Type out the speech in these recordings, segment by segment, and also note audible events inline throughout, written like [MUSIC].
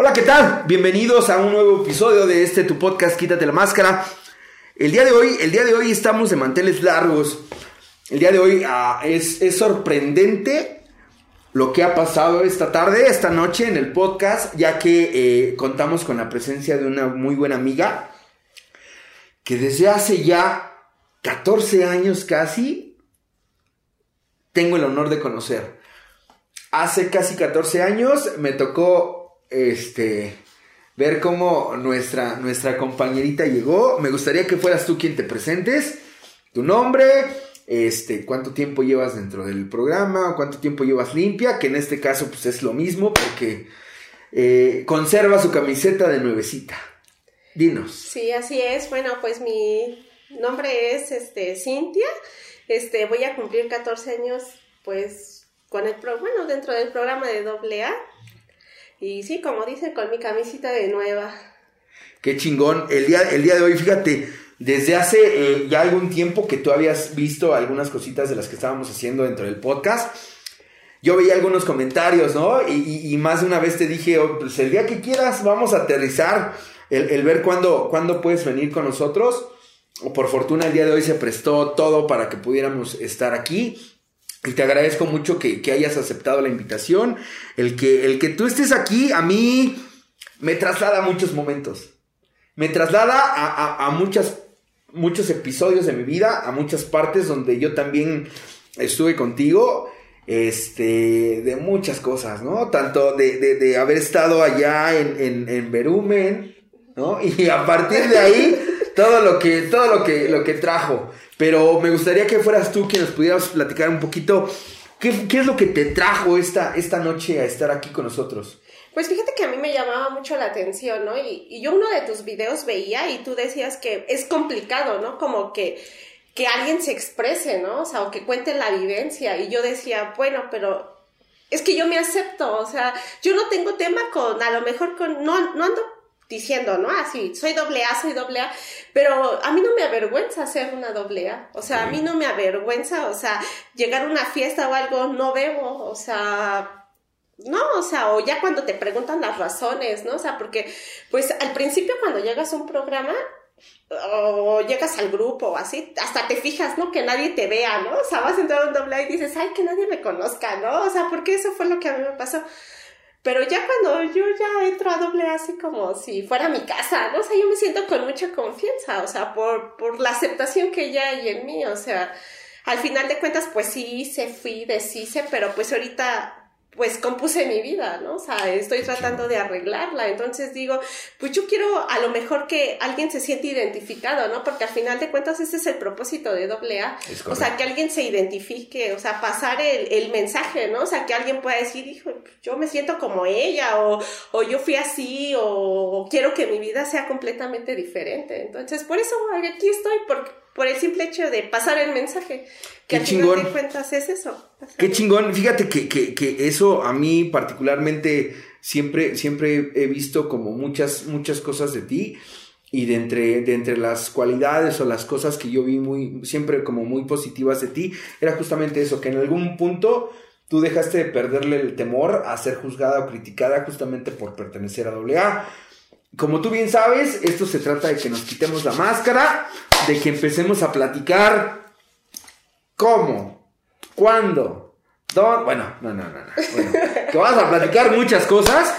Hola, ¿qué tal? Bienvenidos a un nuevo episodio de este tu podcast Quítate la máscara. El día de hoy, el día de hoy estamos de manteles largos. El día de hoy ah, es, es sorprendente lo que ha pasado esta tarde, esta noche en el podcast, ya que eh, contamos con la presencia de una muy buena amiga que desde hace ya 14 años casi tengo el honor de conocer. Hace casi 14 años me tocó este, ver cómo nuestra, nuestra compañerita llegó. Me gustaría que fueras tú quien te presentes, tu nombre, este, cuánto tiempo llevas dentro del programa, cuánto tiempo llevas limpia, que en este caso pues es lo mismo porque eh, conserva su camiseta de nuevecita. Dinos. Sí, así es. Bueno, pues mi nombre es este, Cintia. Este, voy a cumplir 14 años, pues, con el pro, bueno, dentro del programa de AA. Y sí, como dice, con mi camisita de nueva. Qué chingón. El día, el día de hoy, fíjate, desde hace eh, ya algún tiempo que tú habías visto algunas cositas de las que estábamos haciendo dentro del podcast, yo veía algunos comentarios, ¿no? Y, más de una vez te dije, oh, pues el día que quieras vamos a aterrizar, el, ver cuándo, cuándo puedes venir con nosotros. Por fortuna el día de hoy se prestó todo para que pudiéramos estar aquí. Y te agradezco mucho que, hayas aceptado la invitación. El que, el que tú estés aquí, a mí me traslada a muchos momentos. Me traslada a, a, muchas, muchos episodios de mi vida, a muchas partes donde yo también estuve contigo. Este, de muchas cosas, ¿no? Tanto de, de, haber estado allá en, en, en Berumen, ¿no? Y a partir de ahí, [LAUGHS] todo lo que, todo lo que, lo que trajo. Pero me gustaría que fueras tú quien nos pudieras platicar un poquito qué, es lo que te trajo esta, esta noche a estar aquí con nosotros. Pues fíjate que a mí me llamaba mucho la atención, ¿no? Y, y, yo uno de tus videos veía y tú decías que es complicado, ¿no? Como que, que alguien se exprese, ¿no? O sea, o que cuente la vivencia. Y yo decía, bueno, pero es que yo me acepto, o sea, yo no tengo tema con, a lo mejor con, no, no ando diciendo, ¿no? Así, soy doble A, soy doble A, pero a mí no me avergüenza ser una doble A, o sea, a mí no me avergüenza, o sea, llegar a una fiesta o algo, no bebo, o sea, no, o sea, o ya cuando te preguntan las razones, ¿no? O sea, porque, pues al principio cuando llegas a un programa, o llegas al grupo o así, hasta te fijas, ¿no? Que nadie te vea, ¿no? O sea, vas a entrar a un doble A y dices, ay, que nadie me conozca, ¿no? O sea, porque eso fue lo que a mí me pasó. Pero ya cuando yo ya entro a doble así como si fuera mi casa, ¿no? O sea, yo me siento con mucha confianza, o sea, por, por la aceptación que ya hay en mí, o sea, al final de cuentas, pues sí hice, fui, deshice, pero pues ahorita pues compuse mi vida, ¿no? O sea, estoy tratando de arreglarla. Entonces digo, pues yo quiero a lo mejor que alguien se siente identificado, ¿no? Porque al final de cuentas ese es el propósito de AA. O sea, que alguien se identifique, o sea, pasar el, el, mensaje, ¿no? O sea, que alguien pueda decir, hijo, yo me siento como ella, o, o yo fui así, o, o quiero que mi vida sea completamente diferente. Entonces, por eso aquí estoy, porque por el simple hecho de pasar el mensaje. Que Qué chingón. de cuentas es eso. Qué chingón. Fíjate que, que, eso a mí particularmente siempre, siempre he visto como muchas, muchas cosas de ti. Y de entre, de entre las cualidades o las cosas que yo vi muy, siempre como muy positivas de ti, era justamente eso, que en algún punto tú dejaste de perderle el temor a ser juzgada o criticada justamente por pertenecer a AA como tú bien sabes, esto se trata de que nos quitemos la máscara, de que empecemos a platicar cómo, cuándo, dónde. Bueno, no, no, no, no. Bueno, que vamos a platicar muchas cosas.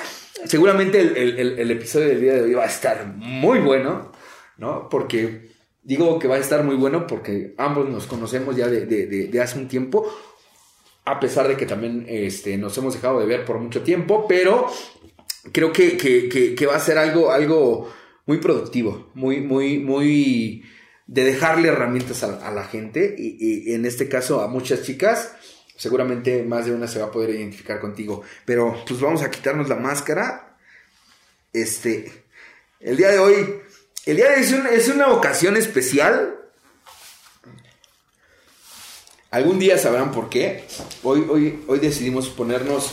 Seguramente el, episodio del día de hoy va a estar muy bueno, ¿no? Porque digo que va a estar muy bueno porque ambos nos conocemos ya de, hace un tiempo, a pesar de que también este, nos hemos dejado de ver por mucho tiempo, pero creo que, va a ser algo, algo muy productivo, muy, muy, muy de dejarle herramientas a, la gente y, en este caso a muchas chicas. Seguramente más de una se va a poder identificar contigo. Pero pues vamos a quitarnos la máscara. Este. El día de hoy. El día de hoy es, es una ocasión especial. Algún día sabrán por qué. Hoy, hoy, hoy decidimos ponernos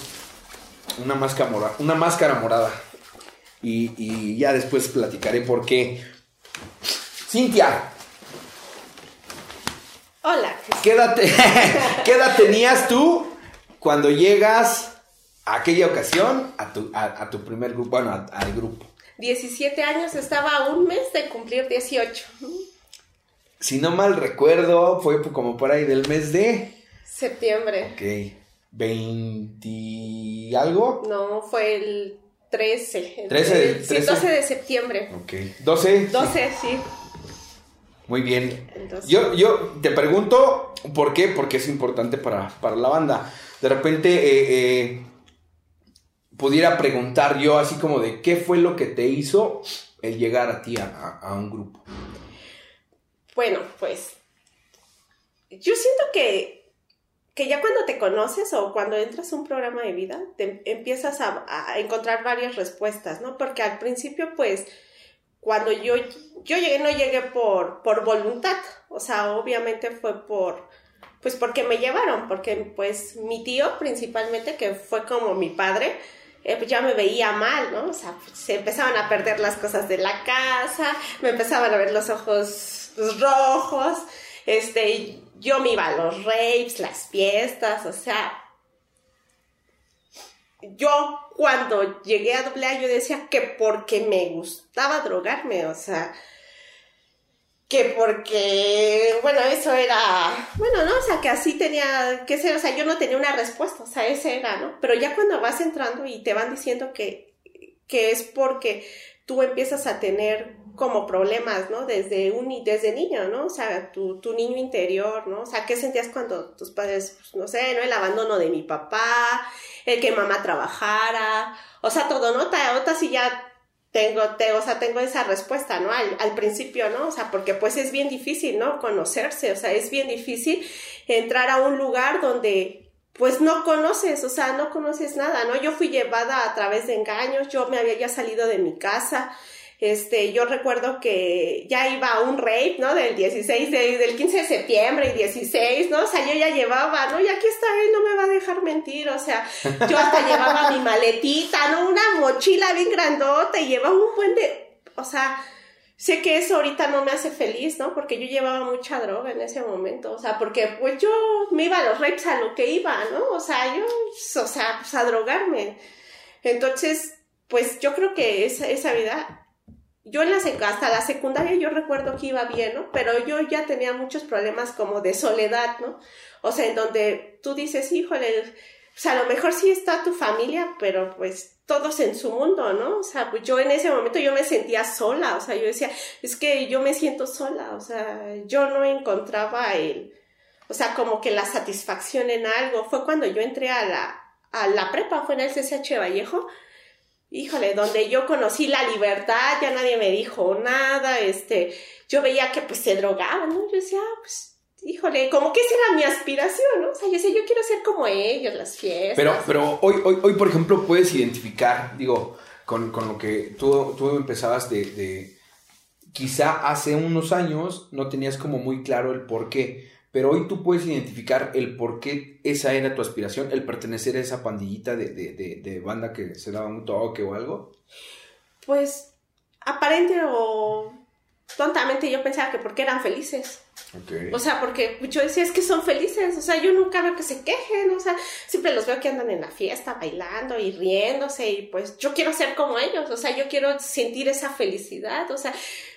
una máscara, morada, una máscara morada. Y, ya después platicaré por qué. Cintia. Hola. [LAUGHS] ¿Qué edad, tenías tú cuando llegas aquella ocasión a tu, a, tu primer grupo, bueno, al grupo? 17 años, estaba a un mes de cumplir 18. Si no mal recuerdo, fue como por ahí del mes de... Septiembre. Ok. ¿20 algo? No, fue el 13. 13, el, Sí, 12 de septiembre. Ok. ¿12? 12, sí. Muy bien. Yo, yo te pregunto, ¿por qué? Porque es importante para, la banda. De repente, eh, eh, pudiera preguntar yo así como de qué fue lo que te hizo el llegar a ti a, un grupo. Bueno, pues yo siento que, que, ya cuando te conoces o cuando entras a un programa de vida, te empiezas a, encontrar varias respuestas, ¿no? Porque al principio, pues, cuando yo, yo llegué, no llegué por, por voluntad, o sea, obviamente fue por, pues porque me llevaron, porque pues mi tío principalmente, que fue como mi padre, eh, pues ya me veía mal, ¿no? O sea, se empezaban a perder las cosas de la casa, me empezaban a ver los ojos rojos, este, yo me iba a los rapes, las fiestas, o sea, yo cuando llegué a AA yo decía que porque me gustaba drogarme, o sea, que porque, bueno, eso era, bueno, ¿no? O sea, que así tenía que ser, o sea, yo no tenía una respuesta, o sea, ese era, ¿no? Pero ya cuando vas entrando y te van diciendo que, que es porque tú empiezas a tener como problemas, ¿no? Desde un desde niño, ¿no? O sea, tu, tu niño interior, ¿no? O sea, ¿qué sentías cuando tus padres, pues, no sé, ¿no? El abandono de mi papá, el que mamá trabajara, o sea, todo, ¿no? Ahorita sí ya tengo, te, o sea, tengo esa respuesta, ¿no? Al, al, principio, ¿no? O sea, porque pues es bien difícil, ¿no? Conocerse, o sea, es bien difícil entrar a un lugar donde pues no conoces, o sea, no conoces nada, ¿no? Yo fui llevada a través de engaños, yo me había ya salido de mi casa, este, yo recuerdo que ya iba a un rape, ¿no? Del 16, del 15 de septiembre y 16, ¿no? O sea, yo ya llevaba, ¿no? Y aquí está él, no me va a dejar mentir, o sea, yo hasta [LAUGHS] llevaba mi maletita, ¿no? Una mochila bien grandota y llevaba un buen de, o sea, sé que eso ahorita no me hace feliz, ¿no? Porque yo llevaba mucha droga en ese momento, o sea, porque pues yo me iba a los rapes a lo que iba, ¿no? O sea, yo, o sea, pues a drogarme. Entonces, pues yo creo que esa, esa vida yo en la hasta la secundaria yo recuerdo que iba bien, ¿no? Pero yo ya tenía muchos problemas como de soledad, ¿no? O sea, en donde tú dices, híjole, sea, a lo mejor sí está tu familia, pero pues todos en su mundo, ¿no? O sea, pues yo en ese momento yo me sentía sola, o sea, yo decía, es que yo me siento sola, o sea, yo no encontraba el, o sea, como que la satisfacción en algo. Fue cuando yo entré a la, a la prepa, fue en el CCH Vallejo, híjole, donde yo conocí la libertad, ya nadie me dijo nada, este, yo veía que pues se drogaban, ¿no? Yo decía, ah, pues, híjole, como que esa era mi aspiración, ¿no? O sea, yo decía, yo quiero ser como ellos, las fiestas. Pero, pero hoy, hoy, hoy, por ejemplo, puedes identificar, digo, con, lo que tú, tú empezabas de, de, quizá hace unos años no tenías como muy claro el por qué, pero hoy tú puedes identificar el por qué esa era tu aspiración, el pertenecer a esa pandillita de, de, de, banda que se daba un toque o algo. Pues aparente o tontamente yo pensaba que porque eran felices. O sea, porque yo decía, es que son felices, o sea, yo nunca veo que se quejen, o sea, siempre los veo que andan en la fiesta bailando y riéndose y pues yo quiero ser como ellos, o sea, yo quiero sentir esa felicidad, o sea,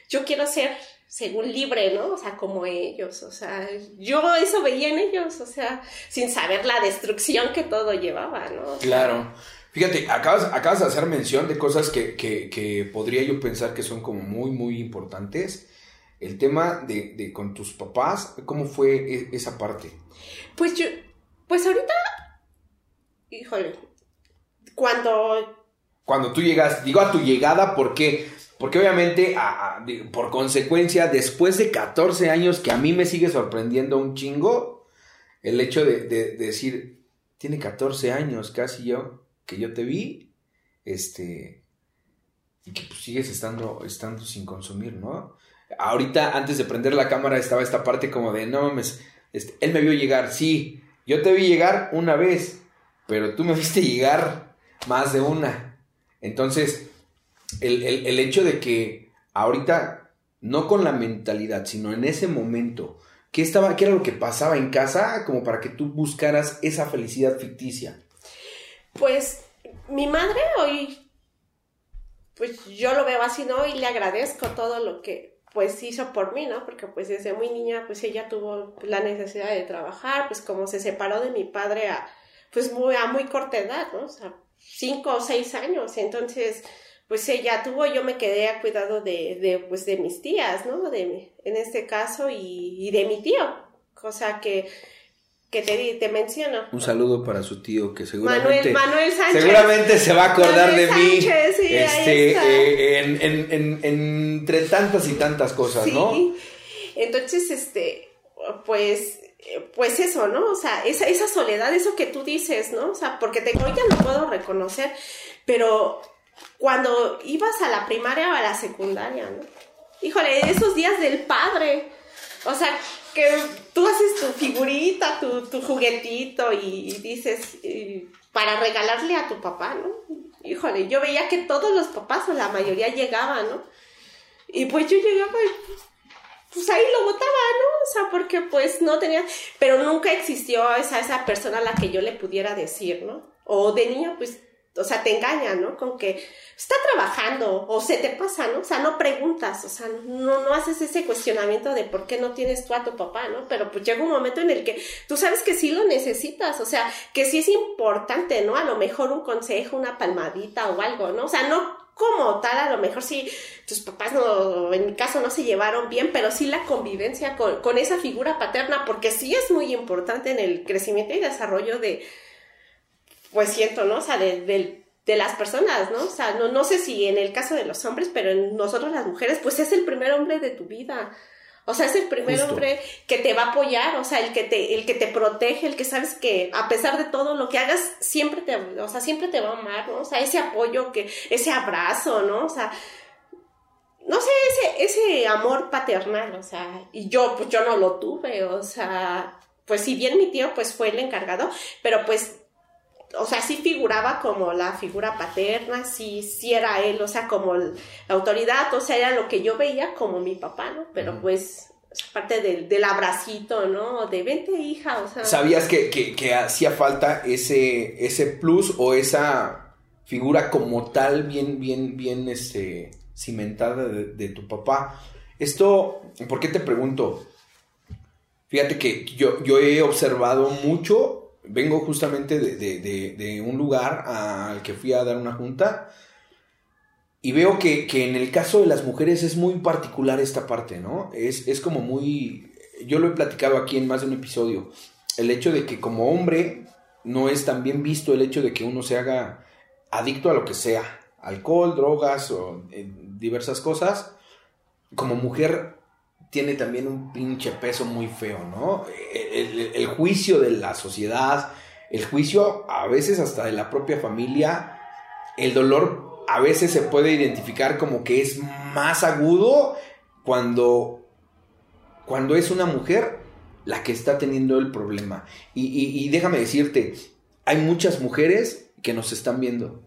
yo quiero ser según libre, ¿no? O sea, como ellos, o sea, yo eso veía en ellos, o sea, sin saber la destrucción que todo llevaba, ¿no? claro. Fíjate, acabas, acabas de hacer mención de cosas que, que, que, podría yo pensar que son como muy, muy importantes. El tema de, de con tus papás, ¿cómo fue e, esa parte? Pues yo, pues ahorita, híjole, cuando... Cuando tú llegas, digo a tu llegada, ¿por qué? Porque obviamente, por consecuencia, después de 14 años que a mí me sigue sorprendiendo un chingo, el hecho de, decir, tiene 14 años casi yo, que yo te vi, este, y que pues, sigues estando, estando sin consumir, ¿no? Ahorita, antes de prender la cámara, estaba esta parte como de, no mames, este, él me vio llegar, sí, yo te vi llegar una vez, pero tú me [LAUGHS] viste llegar más de una. Entonces, el, hecho de que ahorita, no con la mentalidad, sino en ese momento, ¿qué, estaba, ¿qué era lo que pasaba en casa como para que tú buscaras esa felicidad ficticia? Pues mi madre hoy, pues yo lo veo así, ¿no? Y le agradezco todo lo que pues hizo por mí, ¿no? Porque pues desde muy niña pues ella tuvo la necesidad de trabajar, pues como se separó de mi padre a pues muy, a muy corta edad, ¿no? O sea, cinco o seis años, entonces pues ella tuvo, yo me quedé a cuidado de, de pues de mis tías, ¿no? De, en este caso y, y de mi tío, cosa que que te, te menciono. Un saludo para su tío que seguramente, Manuel, Manuel Sánchez. seguramente se va a acordar Manuel de mí Sánchez, sí, este, eh, en, en- en- entre tantas y tantas cosas, ¿no? Sí. Entonces, este, pues, pues eso, ¿no? O sea, esa, esa soledad, eso que tú dices, ¿no? O sea, porque te digo, ya lo puedo reconocer, pero cuando ibas a la primaria o a la secundaria, ¿no? Híjole, esos días del padre, o sea, que tú haces tu figurita, tu, tu juguetito y dices, para regalarle a tu papá, ¿no? Híjole, yo veía que todos los papás o la mayoría llegaban, ¿no? Y pues yo llegaba y pues ahí lo botaba, ¿no? O sea, porque pues no tenía, pero nunca existió esa, esa persona a la que yo le pudiera decir, ¿no? O de niña, pues, o sea, te engañan, ¿no? Con que está trabajando o se te pasa, ¿no? O sea, no preguntas, o sea, no, no haces ese cuestionamiento de por qué no tienes tú a tu papá, ¿no? Pero pues llega un momento en el que tú sabes que sí lo necesitas, o sea, que sí es importante, ¿no? A lo mejor un consejo, una palmadita o algo, ¿no? O sea, no como tal, a lo mejor sí, tus papás no, en mi caso no se llevaron bien, pero sí la convivencia con, con esa figura paterna, porque sí es muy importante en el crecimiento y desarrollo de, pues siento, ¿no? O sea, de, de, de las personas, ¿no? O sea, no, no sé si en el caso de los hombres, pero en nosotros las mujeres, pues es el primer hombre de tu vida. O sea, es el primer Justo. hombre que te va a apoyar, o sea, el que te, el que te protege, el que sabes que a pesar de todo lo que hagas, siempre te, o sea, siempre te va a amar, ¿no? O sea, ese apoyo, que, ese abrazo, ¿no? O sea, no sé, ese, ese amor paternal, o sea, y yo, pues yo no lo tuve, o sea, pues si bien mi tío, pues fue el encargado, pero pues o sea, sí figuraba como la figura paterna, sí, sí era él, o sea, como la autoridad, o sea, era lo que yo veía como mi papá, ¿no? Pero pues, aparte del, del abracito, ¿no? De vente, hija, o sea. ¿Sabías que, que- que hacía falta ese, ese plus o esa figura como tal bien, bien, bien este, cimentada de, de tu papá? Esto, ¿por qué te pregunto? Fíjate que yo, yo he observado mucho, vengo justamente de, de- de- un lugar al que fui a dar una junta y veo que, que en el caso de las mujeres es muy particular esta parte, ¿no? Es, es como muy... Yo lo he platicado aquí en más de un episodio. El hecho de que como hombre no es tan bien visto el hecho de que uno se haga adicto a lo que sea. Alcohol, drogas o eh, diversas cosas. Como mujer tiene también un pinche peso muy feo, ¿no? El, juicio de la sociedad, el juicio a veces hasta de la propia familia, el dolor a veces se puede identificar como que es más agudo cuando, cuando es una mujer la que está teniendo el problema. Y déjame decirte, hay muchas mujeres que nos están viendo,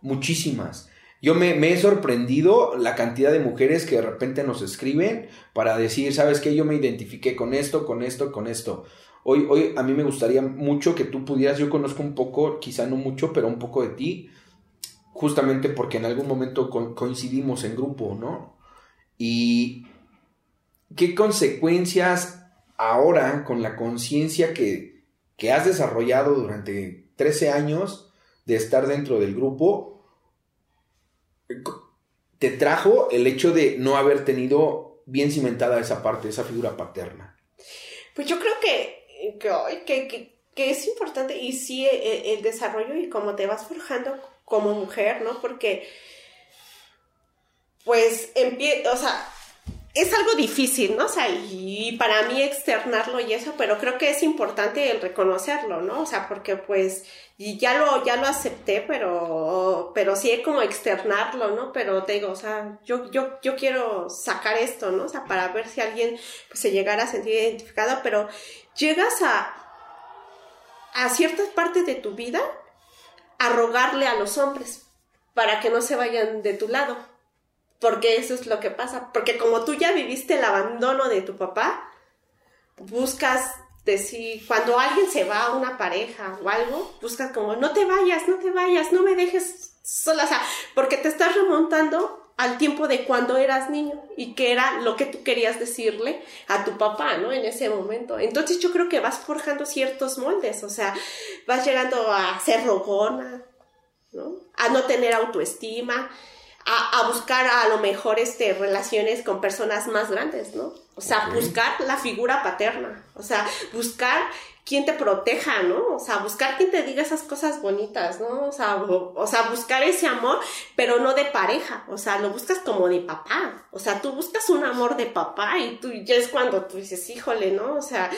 muchísimas. Yo me, he sorprendido la cantidad de mujeres que de repente nos escriben para decir, ¿sabes qué? Yo me identifiqué con esto, con esto, con esto. Hoy, hoy a mí me gustaría mucho que tú pudieras, yo conozco un poco, quizá no mucho, pero un poco de ti, justamente porque en algún momento co- coincidimos en grupo, ¿no? Y qué consecuencias ahora con la conciencia que, que has desarrollado durante 13 años de estar dentro del grupo, te trajo el hecho de no haber tenido bien cimentada esa parte, esa figura paterna. Pues yo creo que, que, que, es importante y sí eh, el, desarrollo y cómo te vas forjando como mujer, ¿no? Porque, pues, empie o sea, es algo difícil, ¿no? O sea, y para mí externarlo y eso, pero creo que es importante el reconocerlo, ¿no? O sea, porque pues, y ya lo, ya lo acepté, pero, pero sí es como externarlo, ¿no? Pero te digo, o sea, yo, yo, yo quiero sacar esto, ¿no? O sea, para ver si alguien pues, se llegara a sentir identificado, pero llegas a, a ciertas partes de tu vida a rogarle a los hombres para que no se vayan de tu lado. Porque eso es lo que pasa. Porque como tú ya viviste el abandono de tu papá, buscas decir, cuando alguien se va a una pareja o algo, buscas como, no te vayas, no te vayas, no me dejes sola, o sea, porque te estás remontando al tiempo de cuando eras niño y que era lo que tú querías decirle a tu papá, ¿no? En ese momento. Entonces yo creo que vas forjando ciertos moldes, o sea, vas llegando a ser rogona, ¿no? A no tener autoestima, a, buscar a lo mejor este, relaciones con personas más grandes, ¿no? O sea, buscar la figura paterna, o sea, buscar quien te proteja, ¿no? O sea, buscar quien te diga esas cosas bonitas, ¿no? O sea, o, sea, buscar ese amor, pero no de pareja, o sea, lo buscas como de papá, o sea, tú buscas un amor de papá y tú ya es cuando tú dices, híjole, ¿no? O sea,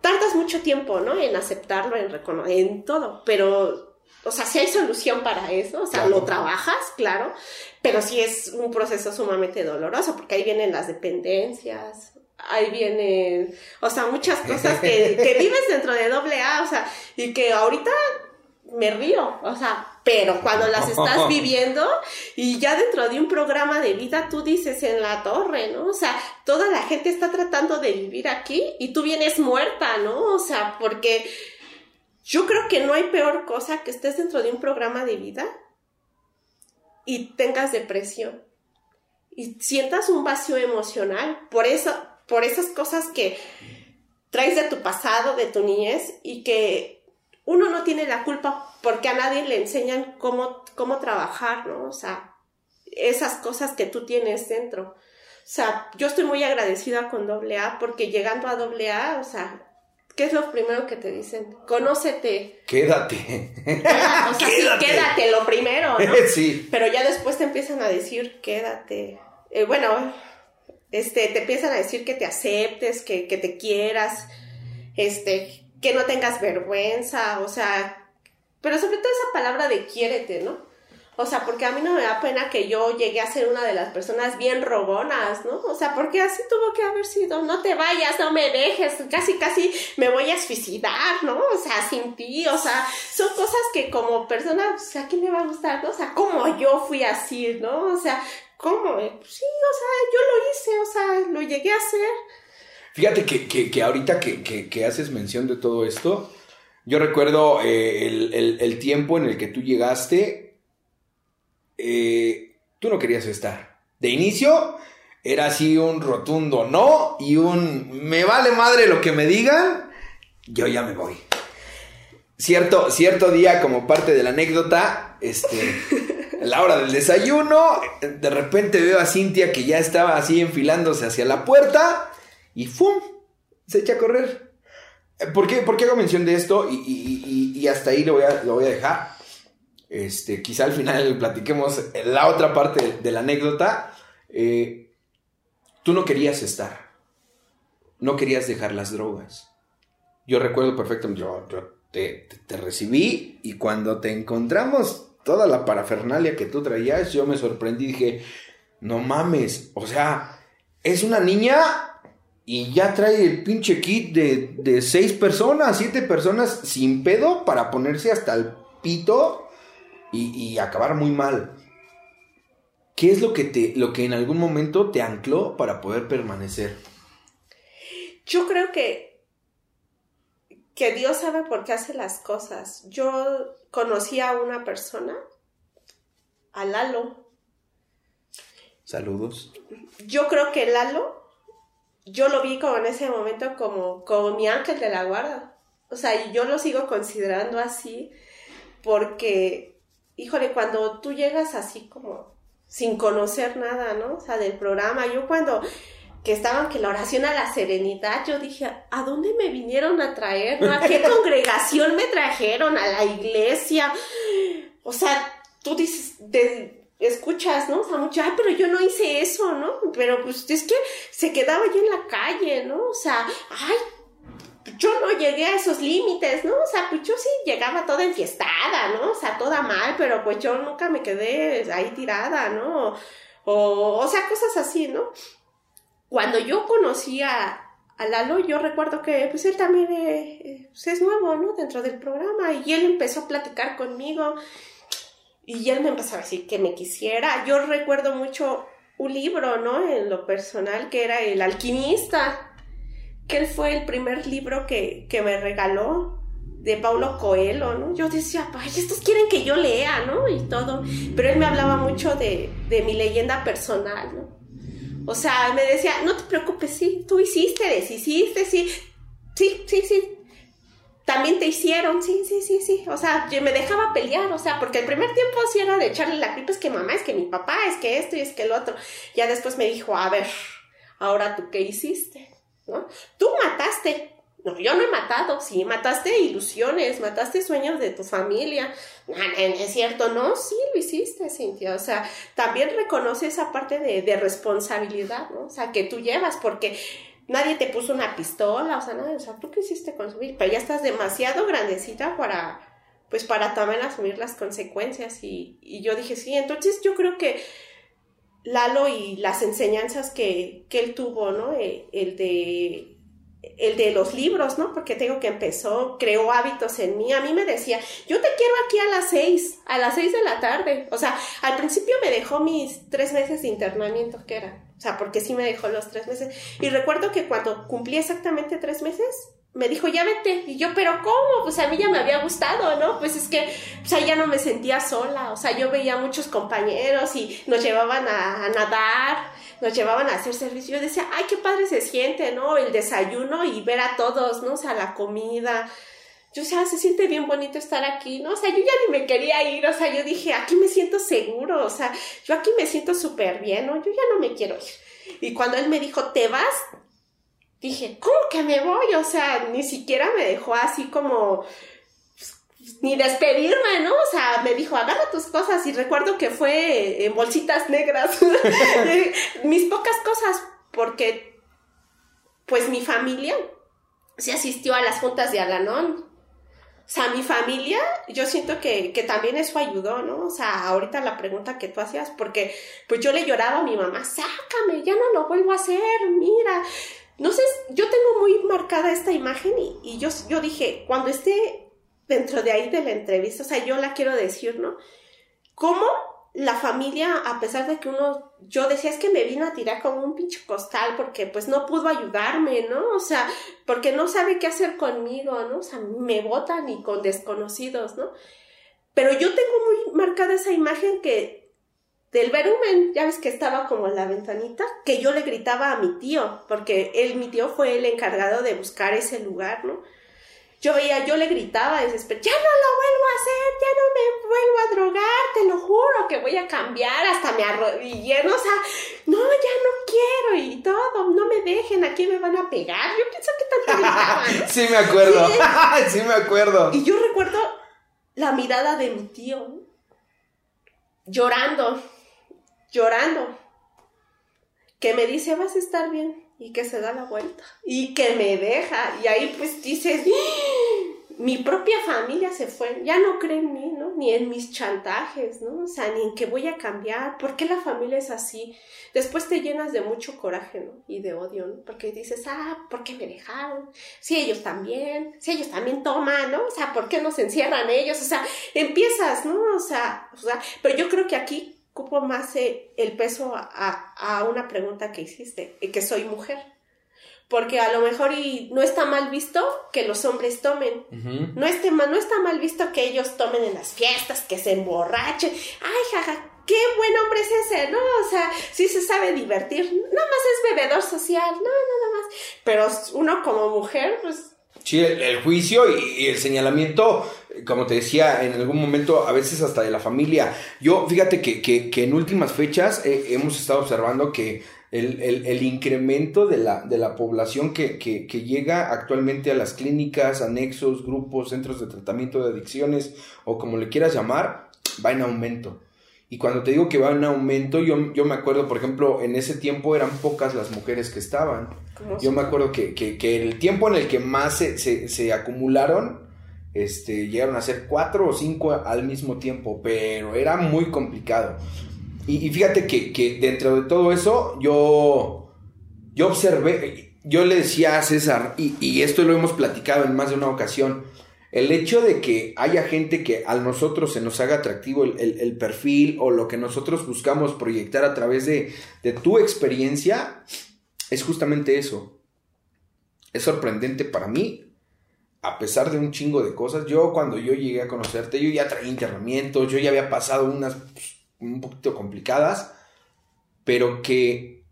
tardas mucho tiempo, ¿no? En aceptarlo, en reconocer, en todo, pero o sea, si hay solución para eso, o sea, lo trabajas, claro, pero sí es un proceso sumamente doloroso, porque ahí vienen las dependencias, ahí vienen, o sea, muchas cosas que, [LAUGHS] que vives dentro de doble A, o sea, y que ahorita me río, o sea, pero cuando las estás [LAUGHS] viviendo y ya dentro de un programa de vida tú dices en la torre, ¿no? O sea, toda la gente está tratando de vivir aquí y tú vienes muerta, ¿no? O sea, porque yo creo que no hay peor cosa que estés dentro de un programa de vida y tengas depresión y sientas un vacío emocional por eso por esas cosas que traes de tu pasado, de tu niñez y que uno no tiene la culpa porque a nadie le enseñan cómo, cómo trabajar, ¿no? O sea, esas cosas que tú tienes dentro. O sea, yo estoy muy agradecida con AA porque llegando a AA, o sea, ¿qué es lo primero que te dicen? Conócete. Quédate. o sea, quédate. quédate lo primero, ¿no? [LAUGHS] sí. Pero ya después te empiezan a decir, quédate. Eh, bueno, este, te empiezan a decir que te aceptes, que, te quieras, este, que no tengas vergüenza, o sea, pero sobre todo esa palabra de quiérete, ¿no? O sea, porque a mí no me da pena que yo llegué a ser una de las personas bien rogonas, ¿no? O sea, porque así tuvo que haber sido, no te vayas, no me dejes, casi, casi me voy a suicidar, ¿no? O sea, sin ti, o sea, son cosas que como persona, o sea, ¿a quién le va a gustar, no? O sea, como yo fui así, ¿no? O sea, ¿Cómo? Eh, pues sí, o sea, yo lo hice, o sea, lo llegué a hacer. Fíjate que, ahorita que, haces mención de todo esto, yo recuerdo eh, el, tiempo en el que tú llegaste, eh, tú no querías estar. De inicio era así un rotundo no y un me vale madre lo que me digan, yo ya me voy. Cierto, cierto día, como parte de la anécdota, este... la hora del desayuno, de repente veo a Cintia que ya estaba así enfilándose hacia la puerta y ¡fum! Se echa a correr. Eh, ¿Por qué, hago mención de esto? Y, hasta ahí lo voy, a, lo voy a dejar. Este, quizá al final platiquemos la otra parte de la anécdota. Eh, tú no querías estar. No querías dejar las drogas. Yo recuerdo perfectamente, yo, te, recibí y cuando te encontramos toda la parafernalia que tú traías, yo me sorprendí y dije, no mames, o sea, es una niña y ya trae el pinche kit de, seis personas, siete personas sin pedo para ponerse hasta el pito y, acabar muy mal. ¿Qué es lo que, te, lo que en algún momento te ancló para poder permanecer? Yo creo que que Dios sabe por qué hace las cosas. Yo conocí a una persona, a Lalo. Saludos. Yo creo que Lalo, yo lo vi como en ese momento como, como mi ángel de la guarda. O sea, y yo lo sigo considerando así porque, híjole, cuando tú llegas así como sin conocer nada, ¿no? O sea, del programa, yo cuando que estaban que la oración a la serenidad, yo dije, ¿a dónde me vinieron a traer? ¿A qué [LAUGHS] congregación me trajeron? ¿A la iglesia? O sea, tú dices, escuchas, ¿no? O sea, mucho, ay, pero yo no hice eso, ¿no? Pero pues es que se quedaba yo en la calle, ¿no? O sea, ay, yo no llegué a esos límites, ¿no? O sea, pues yo sí llegaba toda enfiestada, ¿no? O sea, toda mal, pero pues yo nunca me quedé ahí tirada, ¿no? O, o sea, cosas así, ¿no? cuando yo conocí a, Lalo, yo recuerdo que pues él también eh, pues, es nuevo, ¿no? Dentro del programa y él empezó a platicar conmigo y él me empezó a decir que me quisiera. Yo recuerdo mucho un libro, ¿no? En lo personal, que era El alquimista, que él fue el primer libro que, que me regaló de Paulo Coelho, ¿no? Yo decía, ay, estos quieren que yo lea, ¿no? Y todo. Pero él me hablaba mucho de, de mi leyenda personal, ¿no? O sea, me decía, no te preocupes, sí, tú hiciste, deshiciste, sí, sí, sí, sí. También te hicieron, sí, sí, sí, sí. O sea, me dejaba pelear, o sea, porque el primer tiempo sí era de echarle la culpa, es que mamá, es que mi papá, es que esto y es que el otro. Ya después me dijo, a ver, ahora tú qué hiciste, ¿no? Tú mataste, no, yo no he matado, sí, mataste ilusiones, mataste sueños de tu familia. es cierto, no, sí lo hiciste, Cintia. O sea, también reconoce esa parte de, de, responsabilidad, ¿no? O sea, que tú llevas, porque nadie te puso una pistola, o sea, nada, o sea, tú qué hiciste consumir, pero ya estás demasiado grandecita para, pues, para también asumir las consecuencias. Y, y yo dije, sí, entonces yo creo que Lalo y las enseñanzas que, que él tuvo, ¿no? Eh, el de el de los libros, ¿no? Porque tengo que empezó, creó hábitos en mí. A mí me decía, yo te quiero aquí a las seis, a las seis de la tarde. O sea, al principio me dejó mis tres meses de internamiento, que era. O sea, porque sí me dejó los tres meses. Y recuerdo que cuando cumplí exactamente tres meses, me dijo, ya vete. Y yo, pero ¿cómo? Pues a mí ya me había gustado, ¿no? Pues es que, o sea, ya no me sentía sola. O sea, yo veía muchos compañeros y nos llevaban a, a nadar nos llevaban a hacer servicio. Yo decía, ay, qué padre se siente, ¿no? El desayuno y ver a todos, ¿no? O sea, la comida. Yo, o sea, se siente bien bonito estar aquí, ¿no? O sea, yo ya ni me quería ir, o sea, yo dije, aquí me siento seguro, o sea, yo aquí me siento súper bien, ¿no? Yo ya no me quiero ir. Y cuando él me dijo, ¿te vas? Dije, ¿cómo que me voy? O sea, ni siquiera me dejó así como ni despedirme, ¿no? O sea, me dijo, agarra tus cosas y recuerdo que fue en bolsitas negras, [LAUGHS] mis pocas cosas, porque pues mi familia se asistió a las juntas de Alanón. O sea, mi familia, yo siento que, que, también eso ayudó, ¿no? O sea, ahorita la pregunta que tú hacías, porque pues yo le lloraba a mi mamá, sácame, ya no lo vuelvo a hacer, mira. Sé, yo tengo muy marcada esta imagen y, yo, dije, cuando esté dentro de ahí de la entrevista, o sea, yo la quiero decir, ¿no? ¿Cómo la familia, a pesar de que uno, yo decía, es que me vino a tirar como un pinche costal porque pues no pudo ayudarme, ¿no? O sea, porque no sabe qué hacer conmigo, ¿no? O sea, me votan y con desconocidos, ¿no? Pero yo tengo muy marcada esa imagen que del verumen, ya ves que estaba como en la ventanita, que yo le gritaba a mi tío, porque él, mi tío fue el encargado de buscar ese lugar, ¿no? yo veía, yo le gritaba desesperado, ya no lo vuelvo a hacer, ya no me vuelvo a drogar, te lo juro que voy a cambiar, hasta me arrodillé, o sea, no, ya no quiero y todo, no me dejen, aquí me van a pegar, yo pienso que tanto gritaba, [LAUGHS] sí me acuerdo, [LAUGHS] sí me acuerdo. Y yo recuerdo la mirada de mi tío, llorando, llorando, que me dice, vas a estar bien, y que se da la vuelta y que me deja y ahí pues dices mi propia familia se fue ya no cree en mí no ni en mis chantajes no o sea ni en que voy a cambiar ¿por qué la familia es así? después te llenas de mucho coraje no y de odio no porque dices ah ¿por qué me dejaron? si ellos también si ellos también toman no o sea ¿por qué nos encierran ellos? o sea empiezas no o sea, o sea pero yo creo que aquí ocupo más eh, el peso a, una pregunta que hiciste, que soy mujer. Porque a lo mejor y no está mal visto que los hombres tomen. no, esté, no está mal visto que ellos tomen en las fiestas, que se emborrachen. Ay, jaja, qué buen hombre es ese, ¿no? O sea, sí se sabe divertir. Nada más es bebedor social, no, nada más. Pero uno como mujer, pues Sí, el, juicio y, el señalamiento, como te decía, en algún momento, a veces hasta de la familia. Yo, fíjate que, que, en últimas fechas eh, hemos estado observando que el, incremento de la, de la población que, que, llega actualmente a las clínicas, anexos, grupos, centros de tratamiento de adicciones o como le quieras llamar, va en aumento. Y cuando te digo que va en aumento, yo, yo me acuerdo, por ejemplo, en ese tiempo eran pocas las mujeres que estaban. Yo me acuerdo que, que, el tiempo en el que más se, se, acumularon, este, llegaron a ser cuatro o cinco al mismo tiempo, pero era muy complicado. Y, fíjate que, que, dentro de todo eso, yo, yo observé, yo le decía a César, y, y esto lo hemos platicado en más de una ocasión, el hecho de que haya gente que a nosotros se nos haga atractivo el, perfil o lo que nosotros buscamos proyectar a través de, tu experiencia es justamente eso. es sorprendente para mí, a pesar de un chingo de cosas. Yo cuando yo llegué a conocerte, yo ya traía internamientos, yo ya había pasado unas pues, un poquito complicadas, pero que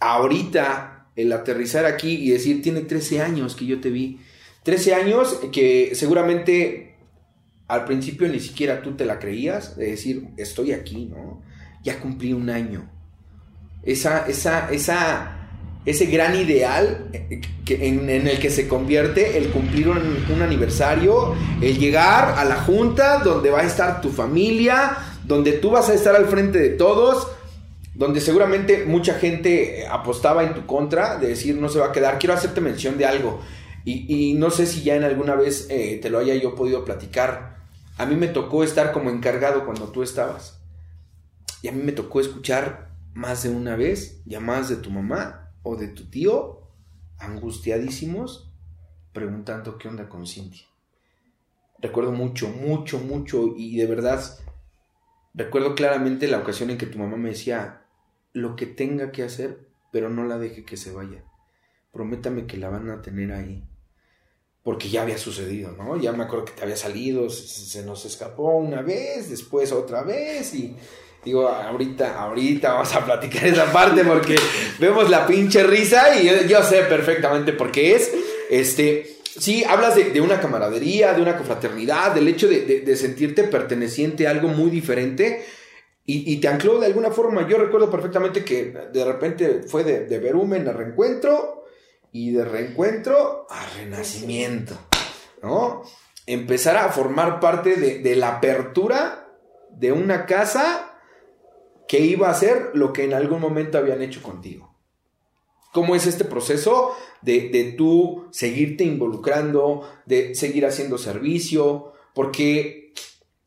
ahorita el aterrizar aquí y decir, tiene 13 años que yo te vi, 13 años que seguramente al principio ni siquiera tú te la creías, de decir, estoy aquí, ¿no? Ya cumplí un año. Esa, esa, esa, ese gran ideal eh, que, en, el que se convierte el cumplir un, aniversario, el llegar a la junta donde va a estar tu familia, donde tú vas a estar al frente de todos, donde seguramente mucha gente apostaba en tu contra, de decir no se va a quedar. Quiero hacerte mención de algo, y, no sé si ya en alguna vez eh, te lo haya yo podido platicar. A mí me tocó estar como encargado cuando tú estabas. Y a mí me tocó escuchar más de una vez llamadas de tu mamá o de tu tío, angustiadísimos, preguntando qué onda con Cintia. Recuerdo mucho, mucho, mucho, y de verdad, recuerdo claramente la ocasión en que tu mamá me decía, lo que tenga que hacer, pero no la deje que se vaya. Prométame que la van a tener ahí. Porque ya había sucedido, ¿no? Ya me acuerdo que te había salido, se, nos escapó una vez, después otra vez y digo, ahorita, ahorita vamos a platicar esa parte porque [LAUGHS] vemos la pinche risa y yo, sé perfectamente por qué es. Este, sí, hablas de, una camaradería, de una confraternidad, del hecho de sentirte perteneciente a algo muy diferente y, te ancló de alguna forma. Yo recuerdo perfectamente que de repente fue de, de verumen a reencuentro y de reencuentro a renacimiento, ¿no? Empezar a formar parte de, la apertura de una casa que iba a ser lo que en algún momento habían hecho contigo. ¿Cómo es este proceso de, de tú seguirte involucrando, de seguir haciendo servicio? Porque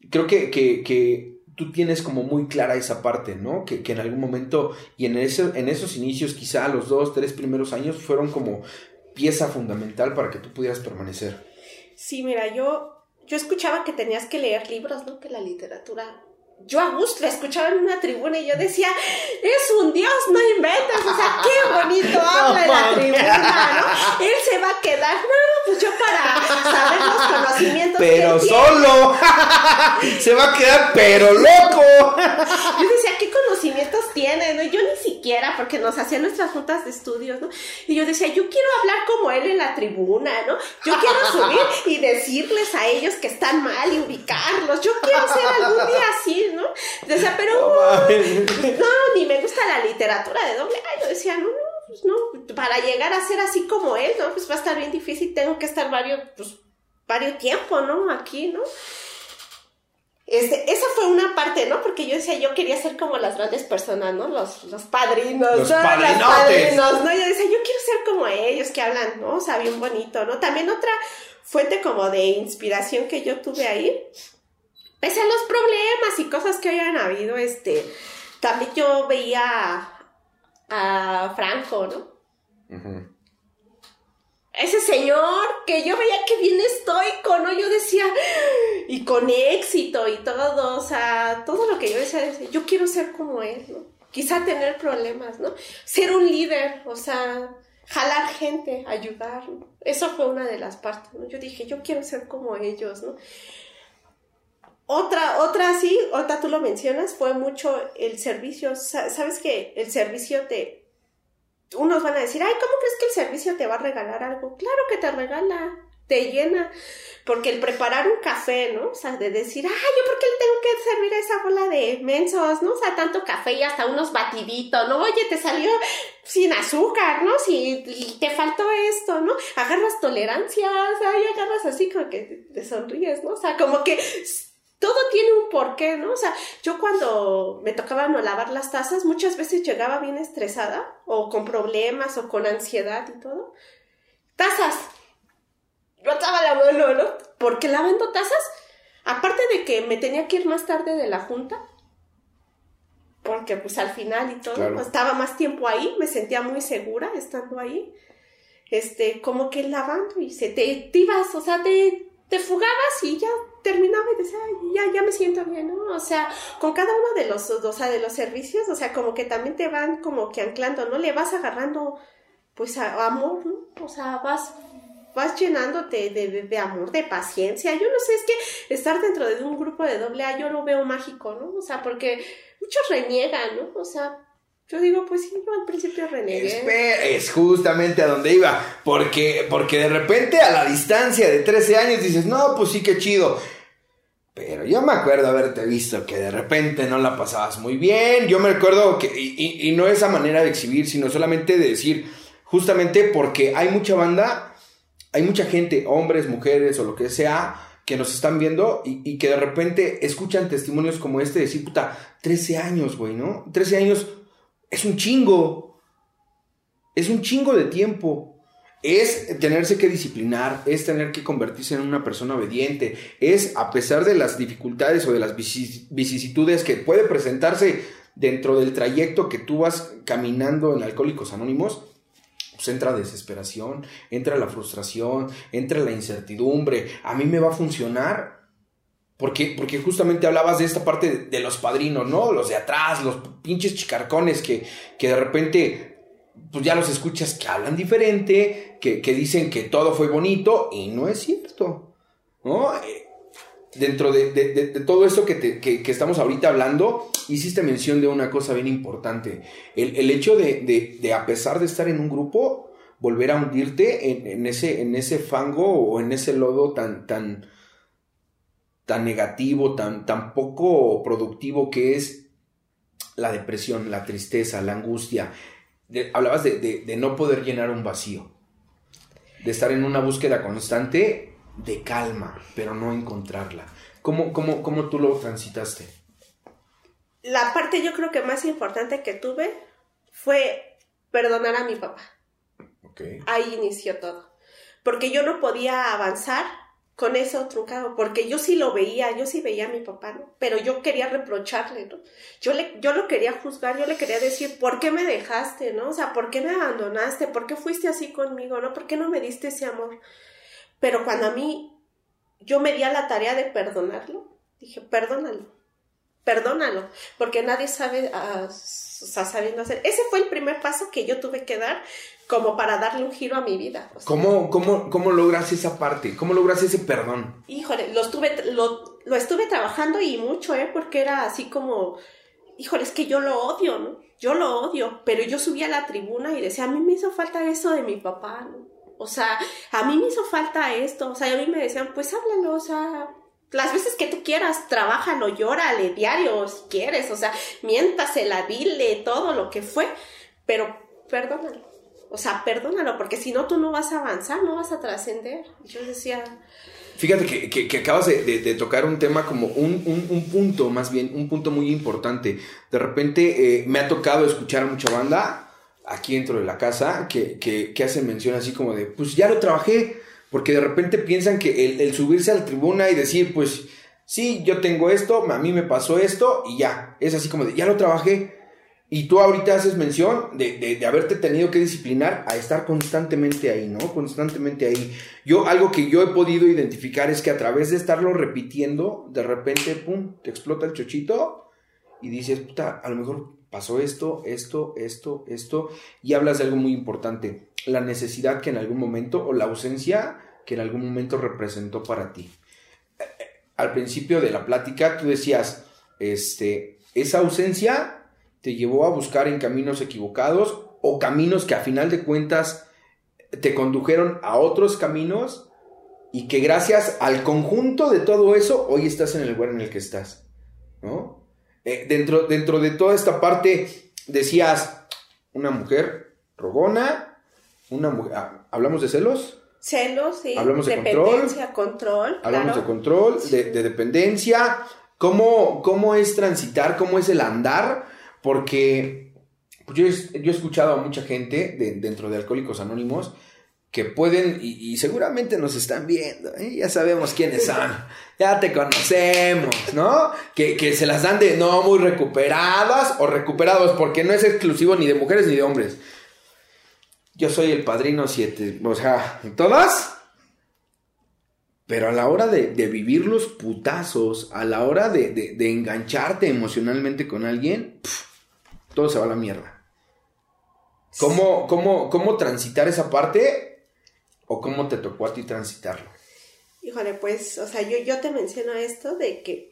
creo que, que tú tienes como muy clara esa parte, ¿no? Que, en algún momento y en, ese, en esos inicios, quizá los dos, tres primeros años, fueron como pieza fundamental para que tú pudieras permanecer. Sí, mira, yo, yo escuchaba que tenías que leer libros, ¿no? Que la literatura yo a gusto la escuchaba en una tribuna y yo decía, es un dios, no inventes, o sea, qué bonito [LAUGHS] habla en la tribuna, ¿no? Él se va a quedar, no, pues yo para saber los conocimientos. Pero solo, [LAUGHS] se va a quedar, pero loco. Yo decía, ¿qué conocimientos tiene? ¿no? Yo ni siquiera, porque nos hacían nuestras juntas de estudios, ¿no? Y yo decía, yo quiero hablar como él en la tribuna, ¿no? Yo quiero subir y decirles a ellos que están mal y ubicarlos. Yo quiero ser algún día así, ¿no? Decía, pero no, ni me gusta la literatura de doble A. Yo decía, no, no, pues no, para llegar a ser así como él, ¿no? Pues va a estar bien difícil, tengo que estar varios, pues, varios tiempo, ¿no? Aquí, ¿no? Este, esa fue una parte, ¿no? Porque yo decía, yo quería ser como las grandes personas, ¿no? Los, los padrinos, los ¿no? padrinos, ¿no? Yo decía, yo quiero ser como ellos que hablan, ¿no? O sea, bien bonito, ¿no? También otra fuente como de inspiración que yo tuve ahí pese a los problemas y cosas que hayan habido, este, también yo veía a, Franco, ¿no? Ese señor que yo veía que bien estoico, ¿no? Yo decía, y con éxito y todo, o sea, todo lo que yo decía, yo quiero ser como él, ¿no? Quizá tener problemas, ¿no? Ser un líder, o sea, jalar gente, ayudar, ¿no? Eso fue una de las partes, ¿no? Yo dije, yo quiero ser como ellos, ¿no? Otra, otra sí, otra tú lo mencionas, fue mucho el servicio. Sabes que el servicio te. Unos van a decir, ay, ¿cómo crees que el servicio te va a regalar algo? Claro que te regala, te llena. Porque el preparar un café, ¿no? O sea, de decir, ay, ¿yo por qué le tengo que servir a esa bola de mensos, ¿no? O sea, tanto café y hasta unos batiditos, ¿no? Oye, te salió sin azúcar, ¿no? Si te faltó esto, ¿no? Agarras tolerancia, o sea, y agarras así como que te sonríes, ¿no? O sea, como que todo tiene un porqué, ¿no? O sea, yo cuando me tocaba no lavar las tazas, muchas veces llegaba bien estresada o con problemas o con ansiedad y todo. Tazas. Yo estaba la mano, ¿no? Porque lavando tazas, aparte de que me tenía que ir más tarde de la junta, porque pues al final y todo, estaba más tiempo ahí, me sentía muy segura estando ahí. Este, como que lavando y se te, te ibas, o sea, te, te fugabas y ya terminaba y decía, ya, ya me siento bien, ¿no? O sea, con cada uno de los, o sea, de los servicios, o sea, como que también te van como que anclando, ¿no? Le vas agarrando pues amor, ¿no? O sea, vas, vas llenándote de, de, amor, de paciencia. Yo no sé, es que estar dentro de un grupo de doble A yo lo veo mágico, ¿no? O sea, porque muchos reniegan, ¿no? O sea, yo digo, pues sí, yo al principio renegué. es justamente a donde iba, porque, porque de repente a la distancia de 13 años dices, no, pues sí, qué chido. Pero yo me acuerdo haberte visto que de repente no la pasabas muy bien. Yo me acuerdo que, y, y no esa manera de exhibir, sino solamente de decir, justamente porque hay mucha banda, hay mucha gente, hombres, mujeres o lo que sea, que nos están viendo y, y que de repente escuchan testimonios como este de decir, puta, 13 años, güey, ¿no? 13 años es un chingo. Es un chingo de tiempo. Es tenerse que disciplinar, es tener que convertirse en una persona obediente, es a pesar de las dificultades o de las vicisitudes que puede presentarse dentro del trayecto que tú vas caminando en Alcohólicos Anónimos, pues entra desesperación, entra la frustración, entra la incertidumbre. A mí me va a funcionar, porque, porque justamente hablabas de esta parte de, los padrinos, ¿no? Los de atrás, los pinches chicarcones que, que de repente, pues ya los escuchas que hablan diferente, que, que dicen que todo fue bonito y no es cierto, ¿no? Eh, dentro de, de, todo esto que, te, que, que, estamos ahorita hablando, hiciste mención de una cosa bien importante. El, el hecho de, a pesar de estar en un grupo, volver a hundirte en, en, ese, en ese fango o en ese lodo tan, tan, tan negativo, tan, tan poco productivo que es la depresión, la tristeza, la angustia. hablabas de, no poder llenar un vacío, de estar en una búsqueda constante de calma, pero no encontrarla. ¿Cómo, cómo, cómo tú lo transitaste? La parte yo creo que más importante que tuve fue perdonar a mi papá. Ahí inició todo. Porque yo no podía avanzar con eso trucado, porque yo sí lo veía, yo sí veía a mi papá, ¿no? Pero yo quería reprocharle, ¿no? Yo, le, yo lo quería juzgar, yo le quería decir, ¿por qué me dejaste, no? O sea, ¿por qué me abandonaste? ¿Por qué fuiste así conmigo, no? ¿Por qué no me diste ese amor? Pero cuando a mí, yo me di a la tarea de perdonarlo, dije, perdónalo, perdónalo, porque nadie sabe, uh, o sea, sabiendo hacer. Ese fue el primer paso que yo tuve que dar como para darle un giro a mi vida. ¿Cómo, cómo, cómo logras esa parte? ¿Cómo logras ese perdón? Híjole, lo estuve, lo, lo estuve trabajando y mucho, ¿eh? Porque era así como, híjole, es que yo lo odio, ¿no? Yo lo odio, pero yo subí a la tribuna y decía, a mí me hizo falta eso de mi papá, ¿no? O sea, a mí me hizo falta esto, o sea, a mí me decían, pues háblalo, o sea, las veces que tú quieras, trabájalo, llórale diario si quieres, o sea, miéntasela, dile todo lo que fue, pero perdónalo. O sea, perdónalo, porque si no, tú no vas a avanzar, no vas a trascender. Yo decía... Fíjate que, que, acabas de, tocar un tema como un, un, punto, más bien, un punto muy importante. De repente eh, me ha tocado escuchar a mucha banda aquí dentro de la casa que, que, hacen mención así como de, pues ya lo trabajé, porque de repente piensan que el, el subirse a la tribuna y decir, pues sí, yo tengo esto, a mí me pasó esto y ya, es así como de, ya lo trabajé y tú ahorita haces mención de, de, haberte tenido que disciplinar a estar constantemente ahí, ¿no? Constantemente ahí. Yo, algo que yo he podido identificar es que a través de estarlo repitiendo, de repente, pum, te explota el chochito y dices, puta, a lo mejor pasó esto, esto, esto, esto, y hablas de algo muy importante, la necesidad que en algún momento, o la ausencia que en algún momento representó para ti. Al principio de la plática tú decías, este, esa ausencia te llevó a buscar en caminos equivocados o caminos que a final de cuentas te condujeron a otros caminos y que gracias al conjunto de todo eso hoy estás en el lugar en el que estás, ¿no? Eh, dentro, dentro de toda esta parte decías, una mujer rogona, una mujer, ah, ¿hablamos de celos? Celos, sí. Hablamos de dependencia, control. Hablamos de control, de, dependencia. ¿Cómo, ¿Cómo es transitar? ¿Cómo es el andar? Porque pues, yo, he escuchado a mucha gente dentro de Alcohólicos Anónimos que pueden, y, seguramente nos están viendo, ¿eh? ya sabemos quiénes son, ya te conocemos, ¿no? Que, que, se las dan de no muy recuperadas o recuperados, porque no es exclusivo ni de mujeres ni de hombres. Yo soy el padrino 7, o sea, ¿todas? Pero a la hora de, vivir los putazos, a la hora de, engancharte emocionalmente con alguien, todo se va a la mierda. ¿Cómo, cómo, cómo transitar esa parte o cómo te tocó a ti transitarlo? Híjole, pues, o sea, yo, yo te menciono esto de que,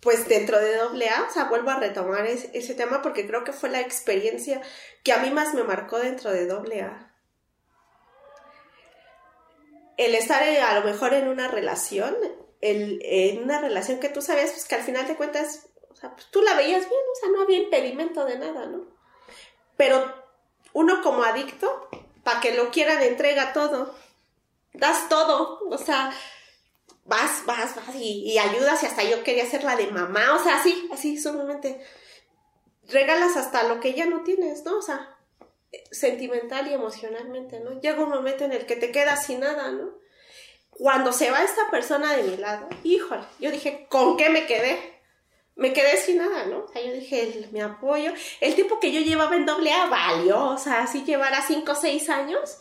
pues dentro de AA, o sea, vuelvo a retomar ese tema porque creo que fue la experiencia que a mí más me marcó dentro de AA. El estar eh, a lo mejor en una relación, el, en una relación que tú sabías, pues que al final de cuentas, o sea, pues tú la veías bien, o sea, no había impedimento de nada, ¿no? Pero uno como adicto, para que lo quieran, entrega todo das todo, o sea, vas, vas, vas y, ayudas y hasta yo quería ser la de mamá, o sea, así, así, solamente regalas hasta lo que ya no tienes, ¿no? O sea, sentimental y emocionalmente, ¿no? Llega un momento en el que te quedas sin nada, ¿no? Cuando se va esta persona de mi lado, híjole, yo dije, ¿con qué me quedé? Me quedé sin nada, ¿no? O yo dije, mi apoyo, el tiempo que yo llevaba en doble A valió, o sea, si llevara cinco o seis años,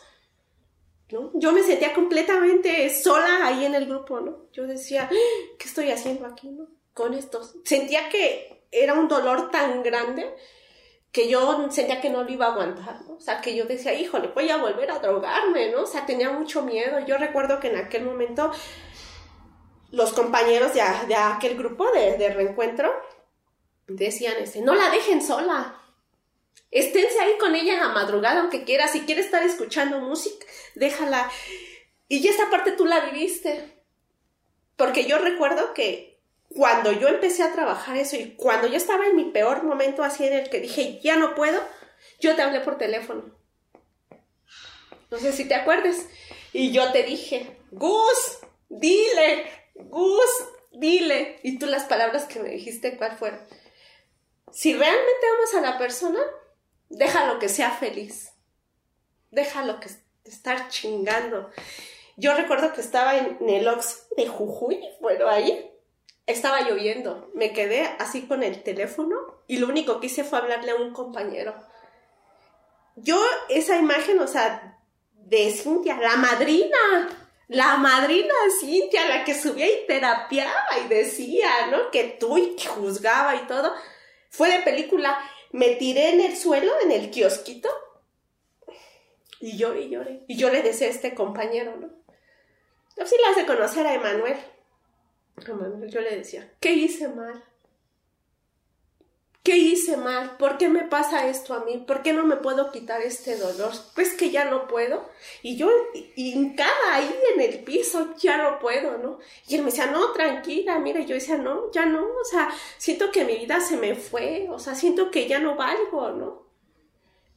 yo me sentía completamente sola ahí en el grupo, ¿no? Yo decía, ¿qué estoy haciendo aquí, no? Con estos. Sentía que era un dolor tan grande que yo sentía que no lo iba a aguantar, ¿no? O sea, que yo decía, híjole, voy a volver a drogarme, ¿no? O sea, tenía mucho miedo. Yo recuerdo que en aquel momento los compañeros de, de aquel grupo de, de reencuentro decían, este, no la dejen sola, Esténse ahí con ella en la madrugada, aunque quiera. Si quiere estar escuchando música, déjala. Y ya esta parte tú la viviste. Porque yo recuerdo que cuando yo empecé a trabajar eso y cuando yo estaba en mi peor momento así en el que dije, ya no puedo, yo te hablé por teléfono. No sé si te acuerdas. Y yo te dije, Gus, dile, Gus, dile. Y tú las palabras que me dijiste, ¿cuál fueron? Si realmente amas a la persona, déjalo que sea feliz. Déjalo que estar chingando. Yo recuerdo que estaba en, el Ox de Jujuy, bueno, ahí estaba lloviendo. Me quedé así con el teléfono y lo único que hice fue hablarle a un compañero. Yo, esa imagen, o sea, de Cintia, la madrina, la madrina Cintia, la que subía y terapiaba y decía, ¿no? Que tú y que juzgaba y todo, fue de película me tiré en el suelo, en el kiosquito, y lloré y lloré. Y yo le decía a este compañero, ¿no? Yo sí le hace conocer a Emanuel. Emanuel, yo le decía, ¿qué hice mal? ¿Qué hice mal? ¿Por qué me pasa esto a mí? ¿Por qué no me puedo quitar este dolor? Pues que ya no puedo. Y yo hincada ahí en el piso, ya no puedo, ¿no? Y él me decía, no, tranquila, mira, yo decía, no, ya no, o sea, siento que mi vida se me fue, o sea, siento que ya no valgo, ¿no?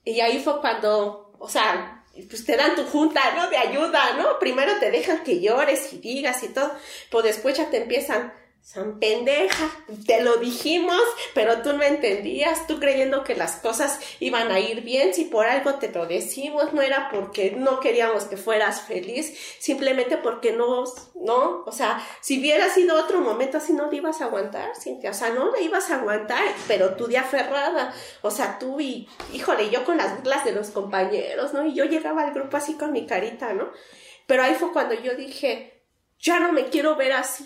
Y ahí fue cuando, o sea, pues te dan tu junta, ¿no? De ayuda, ¿no? Primero te dejan que llores y digas y todo, pues después ya te empiezan, San pendeja, te lo dijimos, pero tú no entendías, tú creyendo que las cosas iban a ir bien, si por algo te lo decimos, no era porque no queríamos que fueras feliz, simplemente porque no, no, o sea, si hubiera sido otro momento así no te ibas a aguantar, Cintia, o sea, no le ibas a aguantar, pero tú de aferrada, o sea, tú y, híjole, yo con las burlas de los compañeros, ¿no? Y yo llegaba al grupo así con mi carita, ¿no? Pero ahí fue cuando yo dije, ya no me quiero ver así.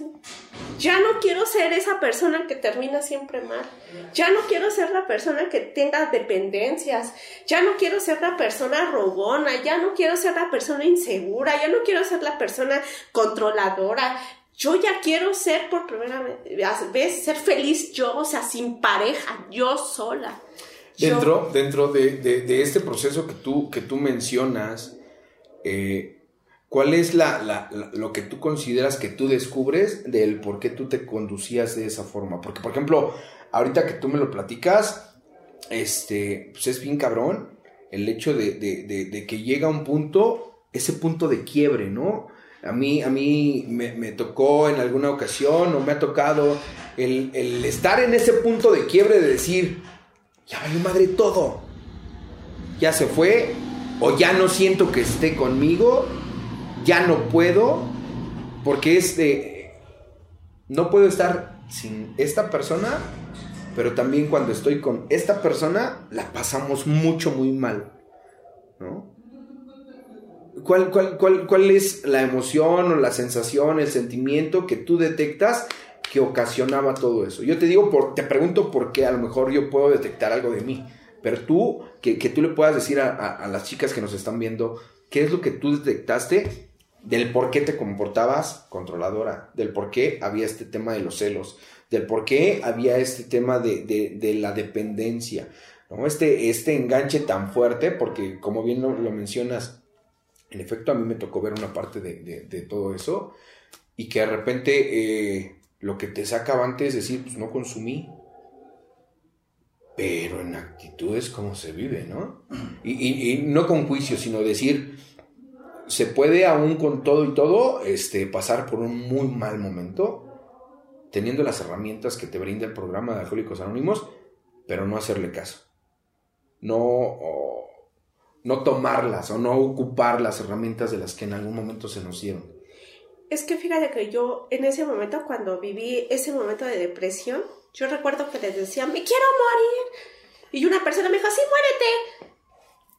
Ya no quiero ser esa persona que termina siempre mal. Ya no quiero ser la persona que tenga dependencias. Ya no quiero ser la persona robona. Ya no quiero ser la persona insegura. Ya no quiero ser la persona controladora. Yo ya quiero ser por primera vez, ser feliz yo, o sea, sin pareja, yo sola. Dentro, dentro de, este proceso que tú, que tú mencionas, eh, ¿Cuál es la, lo que tú consideras que tú descubres del por qué tú te conducías de esa forma? Porque, por ejemplo, ahorita que tú me lo platicas, este, pues es bien cabrón el hecho de, que llega un punto, ese punto de quiebre, ¿no? A mí, a mí me, tocó en alguna ocasión o me ha tocado el, el estar en ese punto de quiebre de decir, ya valió madre todo, ya se fue, o ya no siento que esté conmigo, ya no puedo, porque es de, no puedo estar sin esta persona, pero también cuando estoy con esta persona, la pasamos mucho, muy mal, ¿no? ¿Cuál, cuál, cuál, cuál es la emoción o la sensación, el sentimiento que tú detectas que ocasionaba todo eso? Yo te digo, por, te pregunto por qué a lo mejor yo puedo detectar algo de mí Pero tú, que, tú le puedas decir a, a las chicas que nos están viendo, ¿qué es lo que tú detectaste del por qué te comportabas controladora, del por qué había este tema de los celos, del por qué había este tema de, la dependencia, ¿no? Este, este enganche tan fuerte, porque como bien lo, mencionas, en efecto a mí me tocó ver una parte de, todo eso y que de repente eh, lo que te sacaba antes es decir, pues no consumí, pero en actitudes como se vive, ¿no? Y, y no con juicio, sino decir, se puede aún con todo y todo este, pasar por un muy mal momento, teniendo las herramientas que te brinda el programa de Alcohólicos Anónimos, pero no hacerle caso. No, no tomarlas o no ocupar las herramientas de las que en algún momento se nos dieron. Es que fíjate que yo en ese momento, cuando viví ese momento de depresión, yo recuerdo que les decía, me quiero morir. Y una persona me dijo, sí, muérete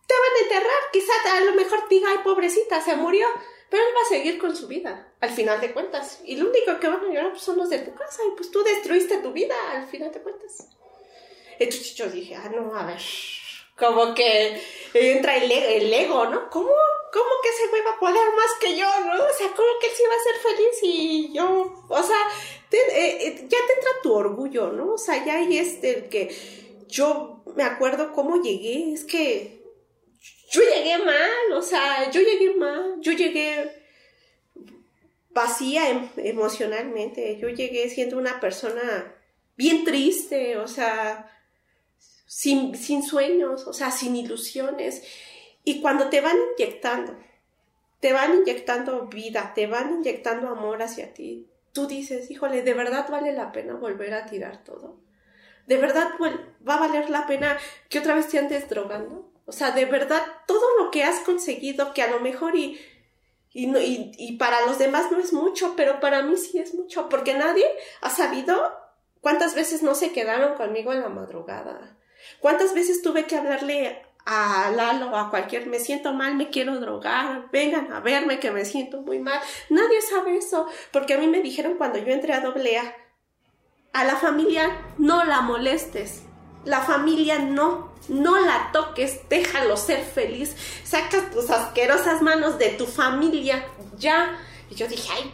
te van a enterrar, quizá a lo mejor diga, ay, pobrecita, se murió, pero él va a seguir con su vida, al final de cuentas. Y lo único que van a llorar pues, son los de tu casa, y pues tú destruiste tu vida, al final de cuentas. Entonces yo dije, ah, no, a ver, como que entra el, el ego, ¿no? ¿Cómo, ¿Cómo que ese güey va a poder más que yo, no? O sea, ¿cómo que él sí va a ser feliz y yo, o sea, eh, eh, ya te entra tu orgullo, ¿no? O sea, ya hay este, que yo me acuerdo cómo llegué, es que yo llegué mal, o sea, yo llegué mal, yo llegué vacía em, emocionalmente, yo llegué siendo una persona bien triste, o sea, sin, sin sueños, o sea, sin ilusiones. Y cuando te van inyectando, te van inyectando vida, te van inyectando amor hacia ti, tú dices, híjole, ¿de verdad vale la pena volver a tirar todo? ¿De verdad va a valer la pena que otra vez te andes drogando? O sea, de verdad, todo lo que has conseguido, que a lo mejor y, y, y, para los demás no es mucho, pero para mí sí es mucho, porque nadie ha sabido cuántas veces no se quedaron conmigo en la madrugada. ¿Cuántas veces tuve que hablarle a Lalo o a cualquier, me siento mal, me quiero drogar, vengan a verme que me siento muy mal. Nadie sabe eso, porque a mí me dijeron cuando yo entré a doble A, a la familia no la molestes, la familia no, no la toques, déjalo ser feliz, saca tus asquerosas manos de tu familia, ya. Y yo dije, ay,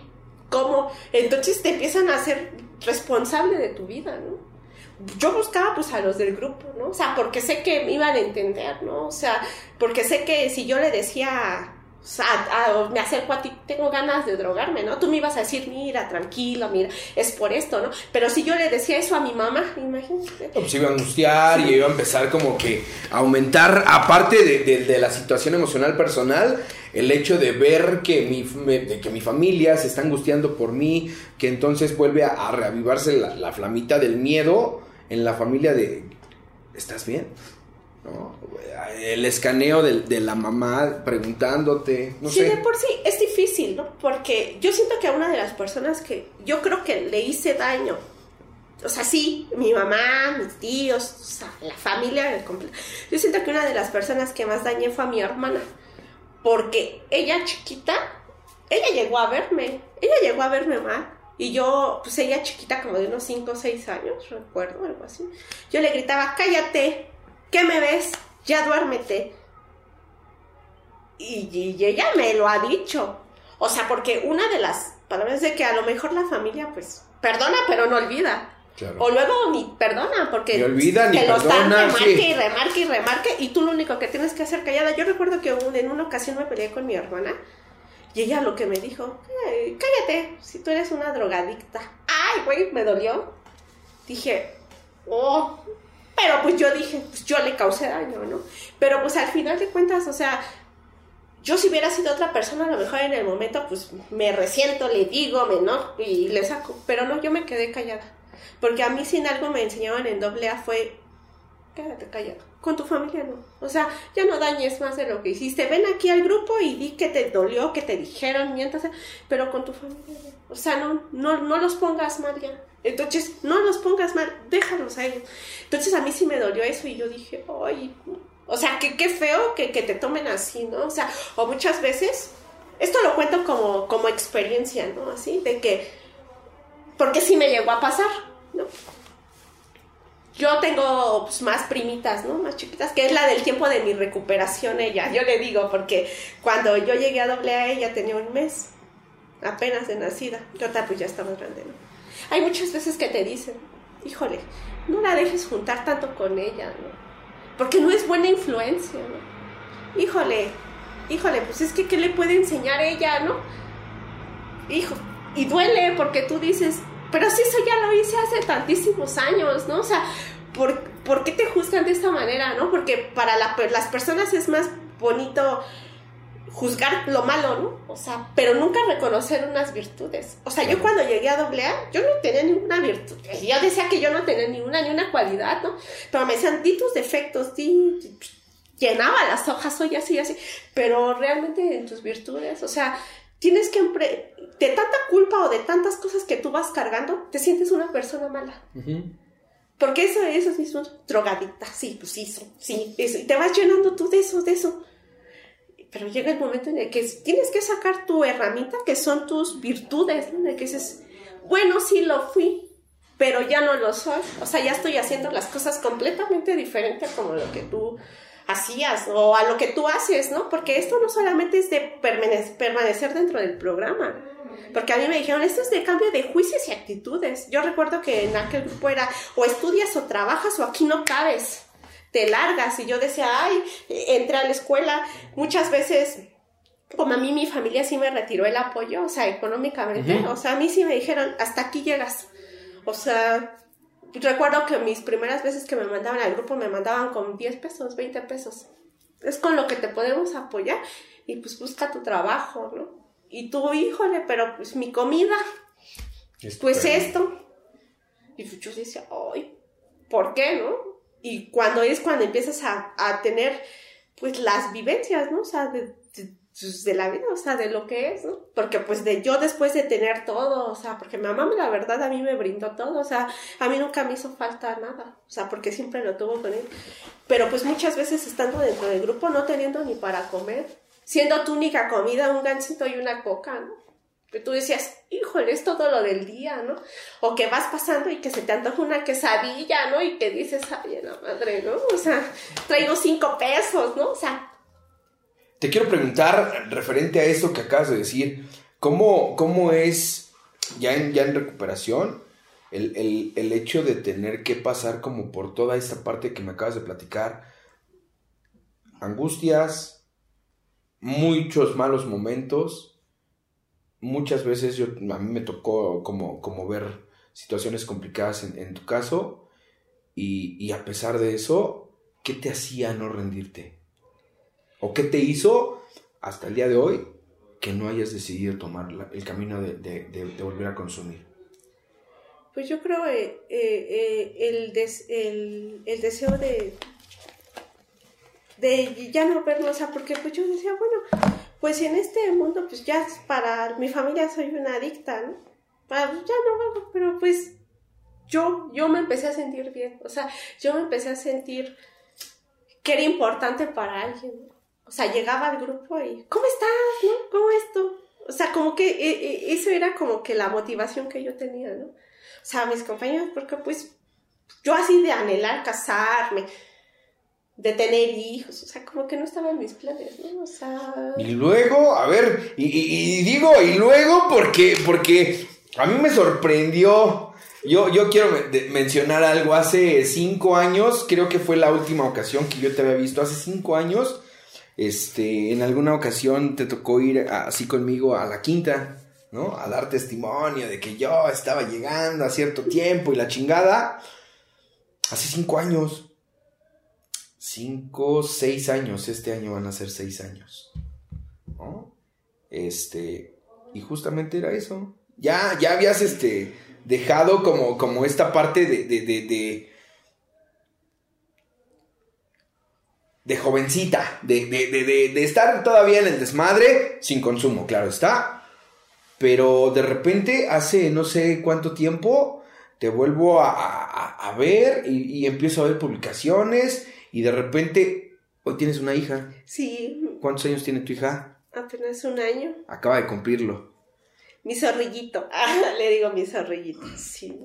¿cómo? Entonces te empiezan a ser responsable de tu vida, ¿no? Yo buscaba pues a los del grupo, ¿no? O sea, porque sé que me iban a entender, ¿no? O sea, porque sé que si yo le decía o sea, me acerco a ti, tengo ganas de drogarme, ¿no? Tú me ibas a decir, mira, tranquilo, mira, es por esto, ¿no? Pero si yo le decía eso a mi mamá, imagínate. pues se iba a angustiar y iba a empezar como que a aumentar, aparte de, la situación emocional personal, el hecho de ver que mi, que mi familia se está angustiando por mí, que entonces vuelve a, reavivarse la, la flamita del miedo en la familia de, ¿estás bien? ¿no? El escaneo de, la mamá preguntándote, no sí, de por sí es difícil, ¿no? Porque yo siento que a una de las personas que yo creo que le hice daño, o sea, sí, mi mamá, mis tíos, o sea, la familia Yo siento que una de las personas que más dañé fue a mi hermana, porque ella chiquita, ella llegó a verme, ella llegó a verme mal. Y yo, pues ella chiquita, como de unos 5 o 6 años, recuerdo, algo así. Yo le gritaba, cállate, ¿qué me ves? Ya duérmete. Y, ella me lo ha dicho. O sea, porque una de las palabras de que a lo mejor la familia, pues, perdona, pero no olvida. O luego ni perdona, porque ni olvida, ni te lo están remarque y remarque y remarque, y tú lo único que tienes que hacer callada. Yo recuerdo que en una ocasión me peleé con mi hermana, y ella lo que me dijo, cállate, si tú eres una drogadicta. Ay, güey, me dolió. Dije, oh, pero pues yo dije, pues yo le causé daño, ¿no? Pero pues al final de cuentas, o sea, yo si hubiera sido otra persona, a lo mejor en el momento, pues me resiento, le digo, me no, y le saco. Pero no, yo me quedé callada. Porque a mí sin algo me enseñaban en doble A fue, quédate callado. Con tu familia no. O sea, ya no dañes más de lo que hiciste. Ven aquí al grupo y di que te dolió, que te dijeron, mientras, pero con tu familia no. O sea, no, no, no los pongas mal ya. Entonces, no los pongas mal, déjalos a ellos. Entonces, a mí sí me dolió eso y yo dije, ay, o sea, qué, qué feo que, te tomen así, ¿no? O sea, o muchas veces, esto lo cuento como, como experiencia, ¿no? Así, de que, porque sí me llegó a pasar, ¿no? Yo tengo pues, más primitas, ¿no? Más chiquitas, que es la del tiempo de mi recuperación ella. Yo le digo, porque cuando yo llegué a doble A ella tenía un mes, apenas de nacida. Yo pues ya estaba grande, ¿no? Hay muchas veces que te dicen, híjole, no la dejes juntar tanto con ella, ¿no? Porque no es buena influencia, ¿no? Híjole, híjole, pues es que ¿qué le puede enseñar ella, ¿no? Hijo, y duele porque tú dices, pero si eso ya lo hice hace tantísimos años, ¿no? O sea, ¿por, ¿por qué te juzgan de esta manera, no? Porque para las personas es más bonito juzgar lo malo, ¿no? O sea, pero nunca reconocer unas virtudes. O sea, yo cuando llegué a doble A, yo no tenía ninguna virtud. Yo decía que yo no tenía ninguna, ni una cualidad, ¿no? Pero me decían, di tus defectos, di... Llenaba las hojas, soy así, así. Pero realmente en tus virtudes, o sea, tienes que, de tanta culpa o de tantas cosas que tú vas cargando, te sientes una persona mala. Porque eso, eso es mismo, drogadicta, sí, pues sí, sí, eso. Y te vas llenando tú de eso, de eso. Pero llega el momento en el que tienes que sacar tu herramienta, que son tus virtudes, ¿no? En el que dices, bueno, sí lo fui, pero ya no lo soy. O sea, ya estoy haciendo las cosas completamente diferentes como lo que tú hacías o a lo que tú haces, ¿no? Porque esto no solamente es de permanecer dentro del programa. Porque a mí me dijeron, esto es de cambio de juicios y actitudes. Yo recuerdo que en aquel grupo era o estudias o trabajas o aquí no cabes, te largas. Y yo decía, ay, entré a la escuela. Muchas veces, como a mí mi familia sí me retiró el apoyo, o sea, económicamente, o sea, a mí sí me dijeron, hasta aquí llegas. O sea, recuerdo que mis primeras veces que me mandaban al grupo me mandaban con 10 pesos, 20 pesos. Es con lo que te podemos apoyar y pues busca tu trabajo, ¿no? Y tú, híjole, pero pues mi comida, pues esto. Y pues yo decía, ay, ¿por qué, no? Y cuando es cuando empiezas a, a tener pues las vivencias, ¿no? O sea, de, de la vida, o sea, de lo que es, ¿no? Porque pues de yo después de tener todo, o sea, porque mi mamá la verdad a mí me brindó todo, o sea, a mí nunca me hizo falta nada, o sea, porque siempre lo tuvo con él. Pero pues muchas veces estando dentro del grupo no teniendo ni para comer, siendo tu única comida un gancito y una coca, ¿no? Que tú decías, híjole, es todo lo del día, ¿no? O que vas pasando y que se te antoja una quesadilla, ¿no? Y que dices, ay, la madre, ¿no? O sea, traigo cinco pesos, ¿no? O sea, te quiero preguntar, referente a eso que acabas de decir, ¿cómo, cómo es ya en, ya en recuperación el, hecho de tener que pasar como por toda esta parte que me acabas de platicar? Angustias, muchos malos momentos. Muchas veces yo, a mí me tocó como, como ver situaciones complicadas en, tu caso. Y, y a pesar de eso, ¿qué te hacía no rendirte? ¿O qué te hizo hasta el día de hoy que no hayas decidido tomar el camino de, volver a consumir? Pues yo creo eh, eh, el, el, deseo de, de ya no verlo, o sea, porque pues yo decía, bueno, pues en este mundo, pues ya para mi familia soy una adicta, ¿no? Para, pues, ya no verlo, pero pues yo, yo me empecé a sentir bien, o sea, yo me empecé a sentir que era importante para alguien, o sea, llegaba al grupo y, ¿cómo estás? ¿No? ¿Cómo esto? O sea, como que e, e, eso era como que la motivación que yo tenía, ¿no? O sea, mis compañeros, porque pues yo así de anhelar casarme, de tener hijos, o sea, como que no estaba en mis planes, ¿no? O sea... Y luego, a ver, y, digo, y luego porque, porque a mí me sorprendió, yo, yo quiero mencionar algo, hace cinco años, creo que fue la última ocasión que yo te había visto, hace cinco años, este, en alguna ocasión te tocó ir así conmigo a la quinta, ¿no? A dar testimonio de que yo estaba llegando a cierto tiempo y la chingada. Hace cinco años. Cinco, seis años. Este año van a ser seis años. ¿No? Este. Y justamente era eso. Ya, ya habías este. dejado como, como esta parte de, de de jovencita, de, de, estar todavía en el desmadre, sin consumo, claro está. Pero de repente, hace no sé cuánto tiempo, te vuelvo a, ver y, empiezo a ver publicaciones y de repente, hoy tienes una hija. Sí. ¿Cuántos años tiene tu hija? Apenas un año. Acaba de cumplirlo. Mi zorrillito. [LAUGHS] le digo mi zorrillito. Sí.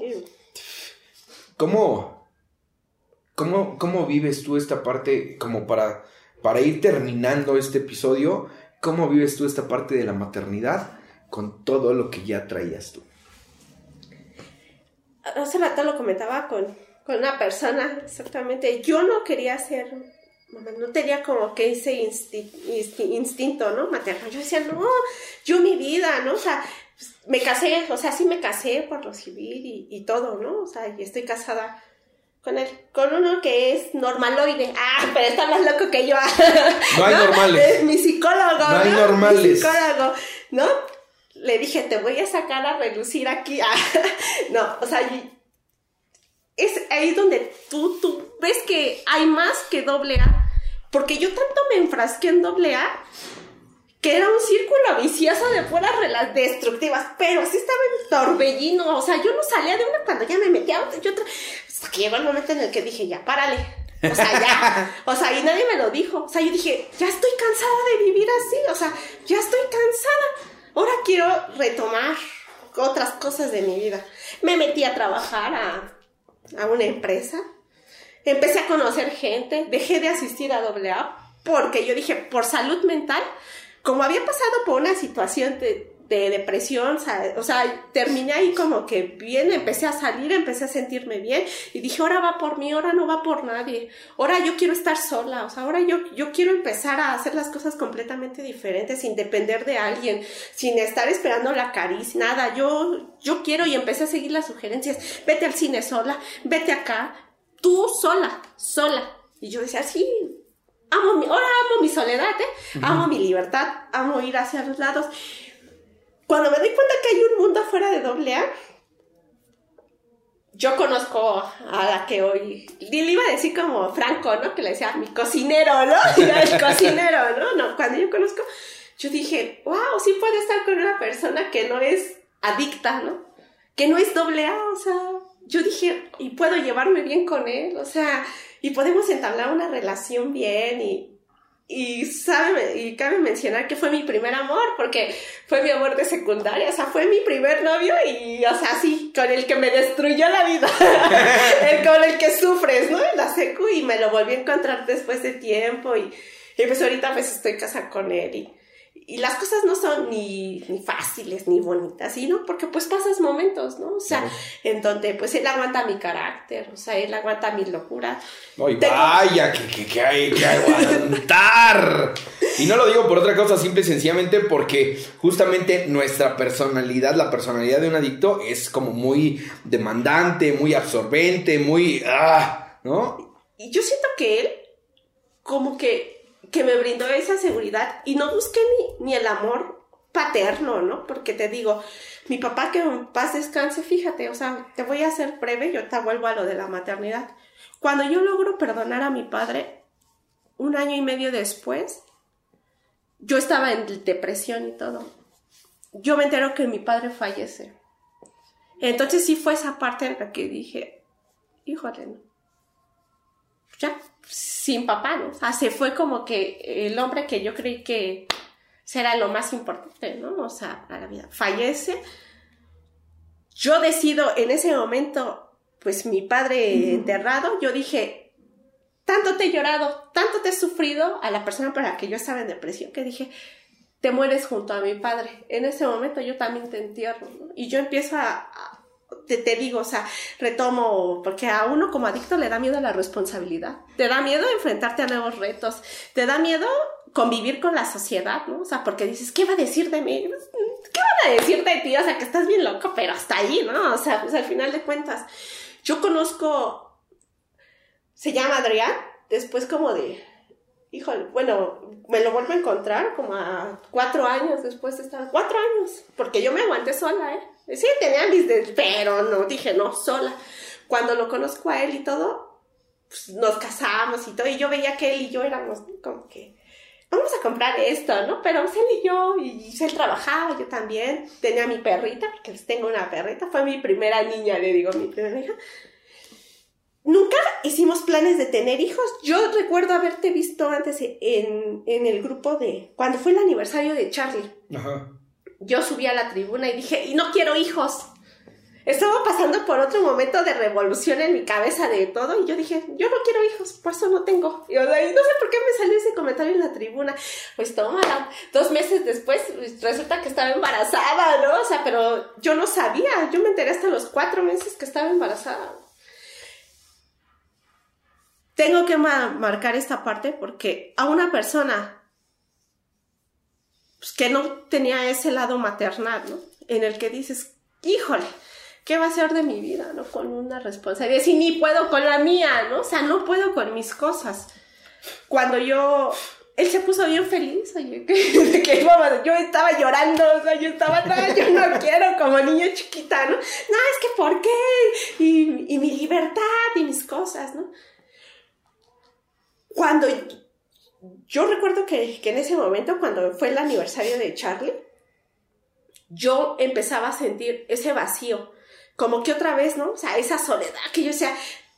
¿Cómo? ¿Cómo, ¿cómo vives tú esta parte como para, para ir terminando este episodio? ¿Cómo vives tú esta parte de la maternidad con todo lo que ya traías tú? Hace rato lo comentaba con, con una persona, exactamente. Yo no quería ser no tenía como que ese instinto, ¿no? Materno. Yo decía, no, yo mi vida, ¿no? O sea, pues, me casé, o sea, sí me casé por lo civil y, y todo, ¿no? O sea, y estoy casada con él, con uno que es normaloide. Ah, pero está más loco que yo. [LAUGHS] No hay normales. Es mi psicólogo. No hay normales. Mi psicólogo, ¿no? Le dije, te voy a sacar a relucir aquí. [LAUGHS] no, o sea, es ahí donde tú, tú ves que hay más que doble A. Porque yo tanto me enfrasqué en doble A que era un círculo vicioso de puras relas destructivas, pero sí estaba en torbellino, o sea, yo no salía de una cuando ya me metía otra, yo otra, hasta que llegó el momento en el que dije, ya, párale, o sea, ya, [LAUGHS] o sea, y nadie me lo dijo, o sea, yo dije, ya estoy cansada de vivir así, o sea, ya estoy cansada, ahora quiero retomar otras cosas de mi vida. Me metí a trabajar a, a una empresa, empecé a conocer gente, dejé de asistir a AA porque yo dije, por salud mental, como había pasado por una situación de, depresión, o sea, terminé ahí como que bien, empecé a salir, empecé a sentirme bien y dije, ahora va por mí, ahora no va por nadie, ahora yo quiero estar sola, o sea, ahora yo, yo quiero empezar a hacer las cosas completamente diferentes, sin depender de alguien, sin estar esperando la caricia, nada, yo, yo quiero y empecé a seguir las sugerencias, vete al cine sola, vete acá, tú sola, sola. Y yo decía, sí, amo mi, ahora amo mi soledad, ¿eh? amo mi libertad, amo ir hacia los lados. Cuando me doy cuenta que hay un mundo afuera de doble A, yo conozco a la que hoy, le iba a decir como Franco, ¿no? Que le decía mi cocinero, ¿no? [LAUGHS] El cocinero, ¿no? No, cuando yo conozco, yo dije, wow, sí puede estar con una persona que no es adicta, ¿no? Que no es doble A, o sea, yo dije, y puedo llevarme bien con él, o sea, y podemos entablar una relación bien y, y sabe, y cabe mencionar que fue mi primer amor, porque fue mi amor de secundaria, o sea, fue mi primer novio y, o sea, sí, con el que me destruyó la vida, [LAUGHS] el, con el que sufres, ¿no? En la secu y me lo volví a encontrar después de tiempo y, y pues ahorita pues estoy casada con él y y las cosas no son ni, ni, fáciles ni bonitas, ¿no? Porque pues pasas momentos, ¿no? O sea, en donde pues él aguanta mi carácter, o sea, él aguanta mi locura. Ay, vaya, que, que, hay que aguantar. y no lo digo por otra cosa, simple y sencillamente porque justamente nuestra personalidad, la personalidad de un adicto es como muy demandante, muy absorbente, muy... Ah, ¿no? Y yo siento que él como que que me brindó esa seguridad y no busqué ni, ni el amor paterno, ¿no? Porque te digo, mi papá que en paz descanse, fíjate, o sea, te voy a hacer breve, yo te vuelvo a lo de la maternidad. Cuando yo logro perdonar a mi padre, un año y medio después, yo estaba en depresión y todo. Yo me entero que mi padre fallece. Entonces sí fue esa parte en la que dije, híjole, ¿no? ya, sin papá, ¿no? O sea, se fue como que el hombre que yo creí que será lo más importante, ¿no? O sea, la vida. Fallece. Yo decido en ese momento, pues mi padre enterrado, yo dije, tanto te he llorado, tanto te he sufrido a la persona para la que yo estaba en depresión, que dije, te mueres junto a mi padre. En ese momento yo también te entierro, ¿no? Y yo empiezo a te, digo, o sea, retomo, porque a uno como adicto le da miedo la responsabilidad, te da miedo enfrentarte a nuevos retos, te da miedo convivir con la sociedad, ¿no? O sea, porque dices, ¿qué va a decir de mí? ¿Qué van a decir de ti? O sea, que estás bien loco, pero hasta ahí, ¿no? O sea, pues al final de cuentas, yo conozco, se llama Adrián, después como de, híjole, bueno, me lo vuelvo a encontrar como a cuatro años después de estar, cuatro años, porque yo me aguanté sola, ¿eh? Sí, tenía mis... pero no, dije, no, sola. Cuando lo conozco a él y todo, pues nos casamos y todo, y yo veía que él y yo éramos como que, vamos a comprar esto, ¿no? Pero pues, él y yo, y él trabajaba, yo también, tenía mi perrita, porque les tengo una perrita, fue mi primera niña, le digo, mi primera hija. Nunca hicimos planes de tener hijos. Yo recuerdo haberte visto antes en, en el grupo de, cuando fue el aniversario de Charlie. Ajá yo subí a la tribuna y dije, y no quiero hijos. estaba pasando por otro momento de revolución en mi cabeza de todo y yo dije, yo no quiero hijos, por eso no tengo. Y, no sé por qué me salió ese comentario en la tribuna. Pues toma, dos meses después pues, resulta que estaba embarazada, ¿no? O sea, pero yo no sabía, yo me enteré hasta los cuatro meses que estaba embarazada. Tengo que marcar esta parte porque a una persona pues, que no tenía ese lado maternal, ¿no? En el que dices, híjole, ¿qué va a ser de mi vida, no? Con una responsabilidad. Si ni puedo con la mía, ¿no? O sea, no puedo con mis cosas. Cuando yo él se puso bien feliz, oye, [LAUGHS] que, yo estaba llorando, o sea, yo estaba, no, yo no [LAUGHS] quiero como niño chiquita, ¿no? No, es que ¿por qué? Y, y mi libertad y mis cosas, ¿no? Cuando yo recuerdo que, que en ese momento, cuando fue el aniversario de Charlie, yo empezaba a sentir ese vacío como que otra vez, ¿no? O sea, esa soledad que yo decía,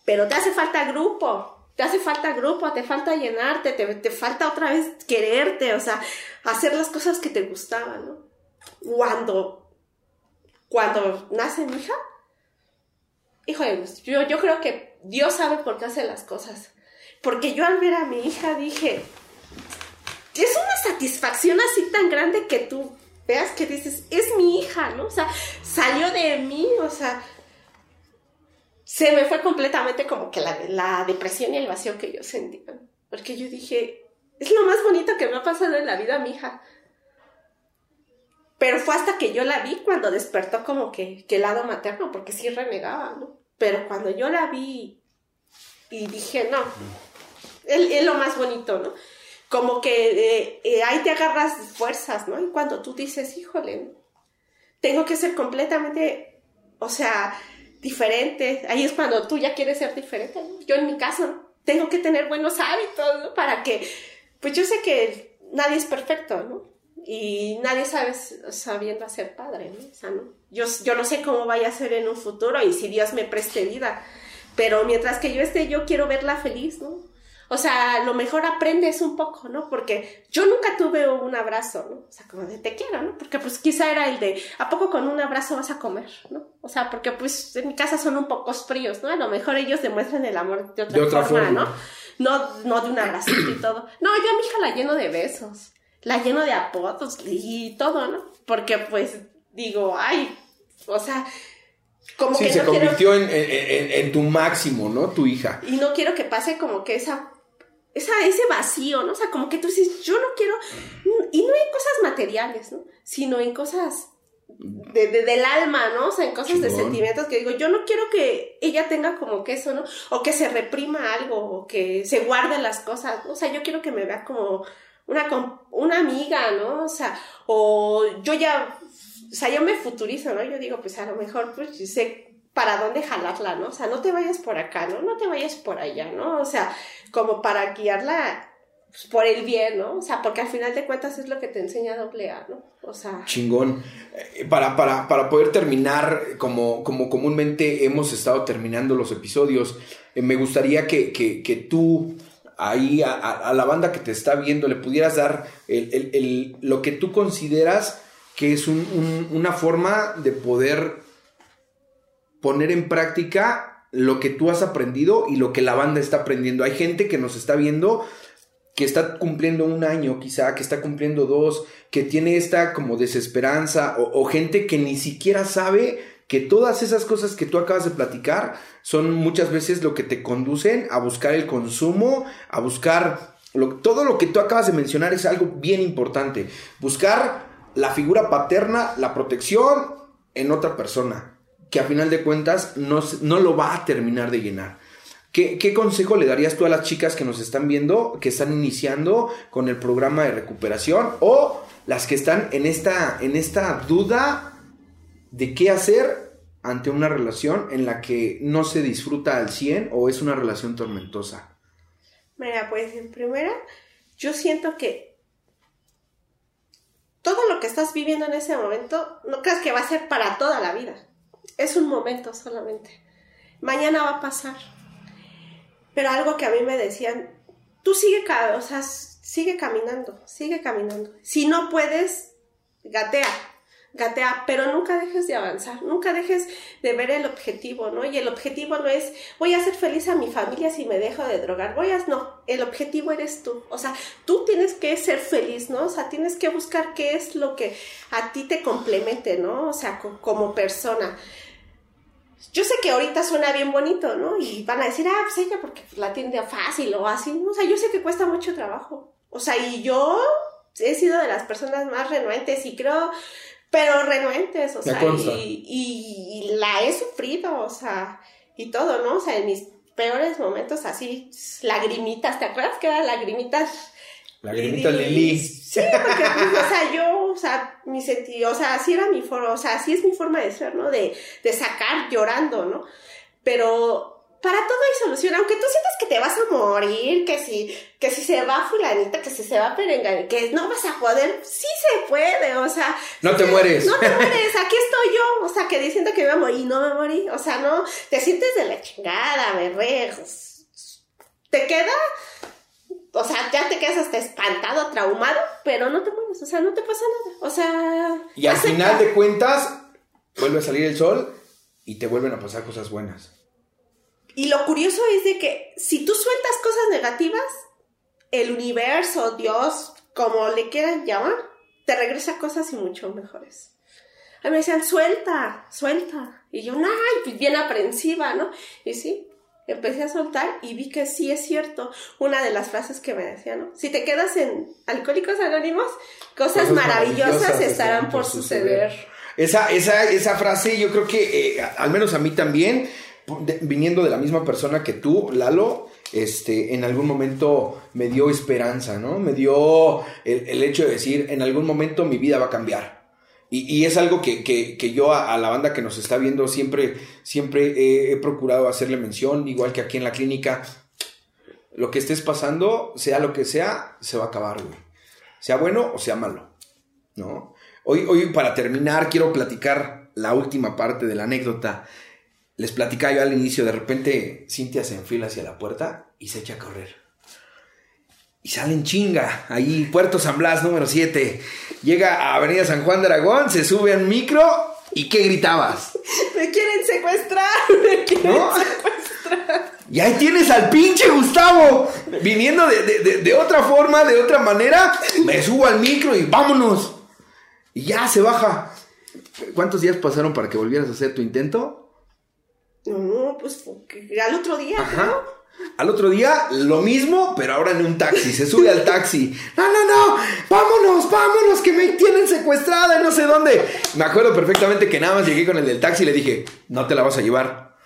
pero te hace falta grupo, te hace falta grupo, te falta llenarte, te, falta otra vez quererte, o sea, hacer las cosas que te gustaban, ¿no? Cuando, cuando nace mi hija, híjole, yo, yo creo que Dios sabe por qué hace las cosas. Porque yo al ver a mi hija dije, es una satisfacción así tan grande que tú veas que dices, es mi hija, ¿no? O sea, salió de mí, o sea, se me fue completamente como que la, depresión y el vacío que yo sentía. Porque yo dije, es lo más bonito que me ha pasado en la vida, mi hija. Pero fue hasta que yo la vi cuando despertó como que, el lado materno, porque sí renegaba, ¿no? Pero cuando yo la vi y dije, no, es, lo más bonito, ¿no? Como que eh, eh, ahí te agarras fuerzas, ¿no? Y cuando tú dices, híjole, tengo que ser completamente, o sea, diferente. Ahí es cuando tú ya quieres ser diferente. Yo en mi caso tengo que tener buenos hábitos, ¿no? Para que, pues yo sé que nadie es perfecto, ¿no? Y nadie sabe sabiendo hacer padre, ¿no? O sea, ¿no? Yo, yo no sé cómo vaya a ser en un futuro y si Dios me preste vida, pero mientras que yo esté, yo quiero verla feliz, ¿no? O sea, a lo mejor aprendes un poco, ¿no? Porque yo nunca tuve un abrazo, ¿no? O sea, como de te quiero, ¿no? Porque pues quizá era el de, ¿a poco con un abrazo vas a comer, ¿no? O sea, porque pues en mi casa son un poco fríos, ¿no? A lo mejor ellos demuestran el amor de otra, forma, ¿no? ¿no? No de un abracito y todo. No, yo a mi hija la lleno de besos, la lleno de apodos y todo, ¿no? Porque pues digo, ay, o sea, como sí, que se convirtió en, en, tu máximo, ¿no? Tu hija. Y no quiero que pase como que esa esa, ese vacío, ¿no? O sea, como que tú dices, yo no quiero, y no en cosas materiales, ¿no? Sino en cosas de, del alma, ¿no? O sea, en cosas de sentimientos que digo, yo no quiero que ella tenga como que eso, ¿no? O que se reprima algo, o que se guarde las cosas, ¿no? O sea, yo quiero que me vea como una, una amiga, ¿no? O sea, o yo ya, o sea, yo me futurizo, ¿no? Yo digo, pues a lo mejor, pues sé para dónde jalarla, ¿no? O sea, no te vayas por acá, ¿no? No te vayas por allá, ¿no? O sea, como para guiarla pues, por el bien, ¿no? O sea, porque al final de cuentas es lo que te enseña doble A, ¿no? O sea... Chingón. Eh, para, para, para poder terminar, como, como comúnmente hemos estado terminando los episodios, eh, me gustaría que, que, que tú ahí a, la banda que te está viendo le pudieras dar el, el, lo que tú consideras que es un, una forma de poder poner en práctica lo que tú has aprendido y lo que la banda está aprendiendo. Hay gente que nos está viendo que está cumpliendo un año quizá, que está cumpliendo dos, que tiene esta como desesperanza o, gente que ni siquiera sabe que todas esas cosas que tú acabas de platicar son muchas veces lo que te conducen a buscar el consumo, a buscar todo lo que tú acabas de mencionar es algo bien importante. Buscar la figura paterna, la protección en otra persona que a final de cuentas no, no lo va a terminar de llenar. ¿Qué, ¿Qué, consejo le darías tú a las chicas que nos están viendo, que están iniciando con el programa de recuperación o las que están en esta, en esta duda de qué hacer ante una relación en la que no se disfruta al 100 o es una relación tormentosa? Mira, pues en primera, yo siento que todo lo que estás viviendo en ese momento, no creas que va a ser para toda la vida es un momento solamente. Mañana va a pasar. Pero algo que a mí me decían, tú sigue, o sea, sigue caminando, sigue caminando. Si no puedes, gatea. Gatea, pero nunca dejes de avanzar, nunca dejes de ver el objetivo, ¿no? Y el objetivo no es voy a hacer feliz a mi familia si me dejo de drogar, voy a, no, el objetivo eres tú, o sea, tú tienes que ser feliz, ¿no? O sea, tienes que buscar qué es lo que a ti te complemente, ¿no? O sea, como persona. Yo sé que ahorita suena bien bonito, ¿no? Y van a decir, ah, pues ella porque la tiende fácil o así, ¿no? O sea, yo sé que cuesta mucho trabajo. O sea, y yo he sido de las personas más renuentes y creo pero renuentes, o sea, y, y, la he sufrido, o sea, y todo, ¿no? O sea, en mis peores momentos así, lagrimitas, ¿te acuerdas que eran lagrimitas? Lagrimitas Lili. Sí, porque, pues, o sea, yo, o sea, mi sentido, o sea, así era mi forma, o sea, así es mi forma de ser, ¿no? De, de sacar llorando, ¿no? Pero para todo hay solución, aunque tú sientas que te vas a morir, que si, que si se va fulanita, que si se va perenganita, que no vas a poder, sí se puede, o sea. No te mueres. No te [LAUGHS] mueres, aquí estoy yo, o sea, que diciendo que me morir, no me morí, o sea, no, te sientes de la chingada, berrejos. Te queda, o sea, ya te quedas hasta espantado, traumado, pero no te mueres, o sea, no te pasa nada, o sea. Y al final de cuentas, vuelve a salir el sol y te vuelven a pasar cosas buenas. Y lo curioso es de que si tú sueltas cosas negativas, el universo, Dios, como le quieran llamar, te regresa cosas y mucho mejores. A mí me decían, suelta, suelta. Y yo, ay, pues bien aprensiva, ¿no? Y sí, empecé a soltar y vi que sí es cierto. Una de las frases que me decían, ¿no? Si te quedas en Alcohólicos Anónimos, cosas, maravillosas, estarán por suceder. Esa, esa, esa frase yo creo que, eh, al menos a mí también, viniendo de la misma persona que tú, Lalo, este, en algún momento me dio esperanza, ¿no? Me dio el, hecho de decir, en algún momento mi vida va a cambiar. Y, es algo que, yo a, la banda que nos está viendo siempre, siempre he, procurado hacerle mención, igual que aquí en la clínica, lo que estés pasando, sea lo que sea, se va a acabar, güey. Sea bueno o sea malo, ¿no? Hoy, hoy para terminar, quiero platicar la última parte de la anécdota les platicaba yo al inicio, de repente Cintia se enfila hacia la puerta y se echa a correr. Y sale en chinga, ahí Puerto San Blas, número 7. Llega a Avenida San Juan de Aragón, se sube al micro y ¿qué gritabas? Me quieren secuestrar, me quieren secuestrar. Y ahí tienes al pinche Gustavo, viniendo de, de otra forma, de otra manera. Me subo al micro y vámonos. Y ya se baja. ¿Cuántos días pasaron para que volvieras a hacer tu intento? No, pues al otro día, Ajá. Al otro día, lo mismo, pero ahora en un taxi. Se sube al taxi. No, no, no. Vámonos, vámonos, que me tienen secuestrada, no sé dónde. Me acuerdo perfectamente que nada más llegué con el del taxi y le dije, no te la vas a llevar.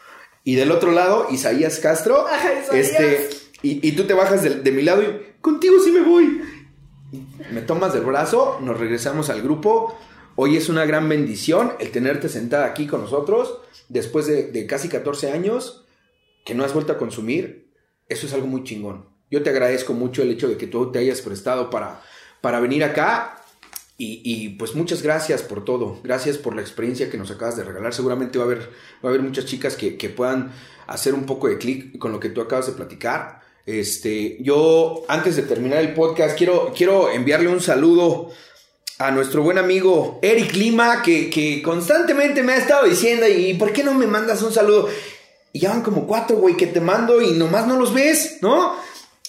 Y del otro lado, Isaías Castro. Este, y, tú te bajas de, de, mi lado y contigo sí me voy. Me tomas del brazo, nos regresamos al grupo. Hoy es una gran bendición el tenerte sentada aquí con nosotros después de, casi 14 años que no has vuelto a consumir, eso es algo muy chingón. Yo te agradezco mucho el hecho de que tú te hayas prestado para, para venir acá y, pues muchas gracias por todo. Gracias por la experiencia que nos acabas de regalar. Seguramente va a haber, va a haber muchas chicas que, puedan hacer un poco de clic con lo que tú acabas de platicar. Este, yo antes de terminar el podcast quiero, quiero enviarle un saludo a nuestro buen amigo Eric Lima, que, constantemente me ha estado diciendo, ¿y por qué no me mandas un saludo? Y ya van como cuatro, güey, que te mando y nomás no los ves, ¿no?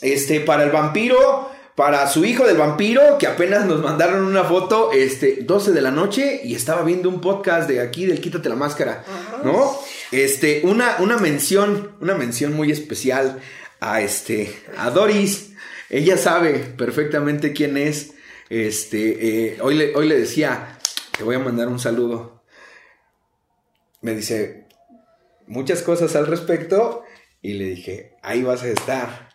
Este, para el vampiro, para su hijo del vampiro, que apenas nos mandaron una foto, este, 12 de la noche, y estaba viendo un podcast de aquí del Quítate la Máscara, ¿no? Este, una, una mención, una mención muy especial a este, a Doris. Ella sabe perfectamente quién es. Este, eh, hoy, le, hoy le decía, te voy a mandar un saludo. Me dice muchas cosas al respecto y le dije, ahí vas a estar.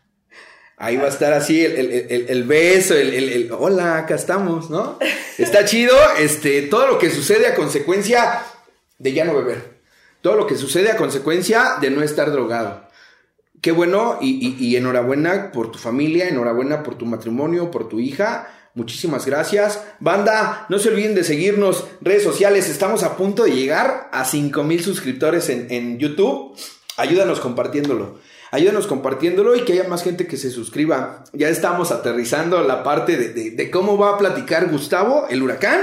Ahí va a estar así el, beso, el, hola, acá estamos, ¿no? [LAUGHS] Está chido, este, todo lo que sucede a consecuencia de ya no beber. Todo lo que sucede a consecuencia de no estar drogado. Qué bueno y, y enhorabuena por tu familia, enhorabuena por tu matrimonio, por tu hija Muchísimas gracias. Banda, no se olviden de seguirnos redes sociales. Estamos a punto de llegar a 5 mil suscriptores en, YouTube. Ayúdanos compartiéndolo. Ayúdanos compartiéndolo y que haya más gente que se suscriba. Ya estamos aterrizando la parte de, cómo va a platicar Gustavo, el huracán.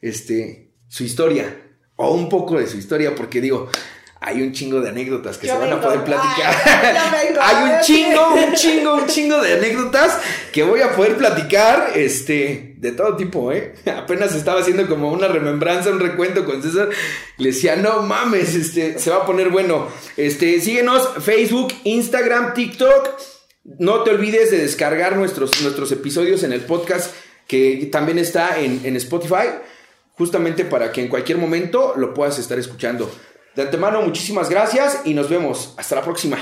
Este, su historia, o un poco de su historia, porque digo, hay un chingo de anécdotas que se van a poder platicar. [LAUGHS] hay un chingo, un chingo, un chingo de anécdotas que voy a poder platicar, este, de todo tipo, ¿eh? Apenas estaba haciendo como una remembranza, un recuento con César. Le decía, no mames, este, se va a poner bueno. Este, síguenos, Facebook, Instagram, TikTok. No te olvides de descargar nuestros, nuestros episodios en el podcast que también está en, en Spotify, justamente para que en cualquier momento lo puedas estar escuchando. De antemano, muchísimas gracias y nos vemos. Hasta la próxima.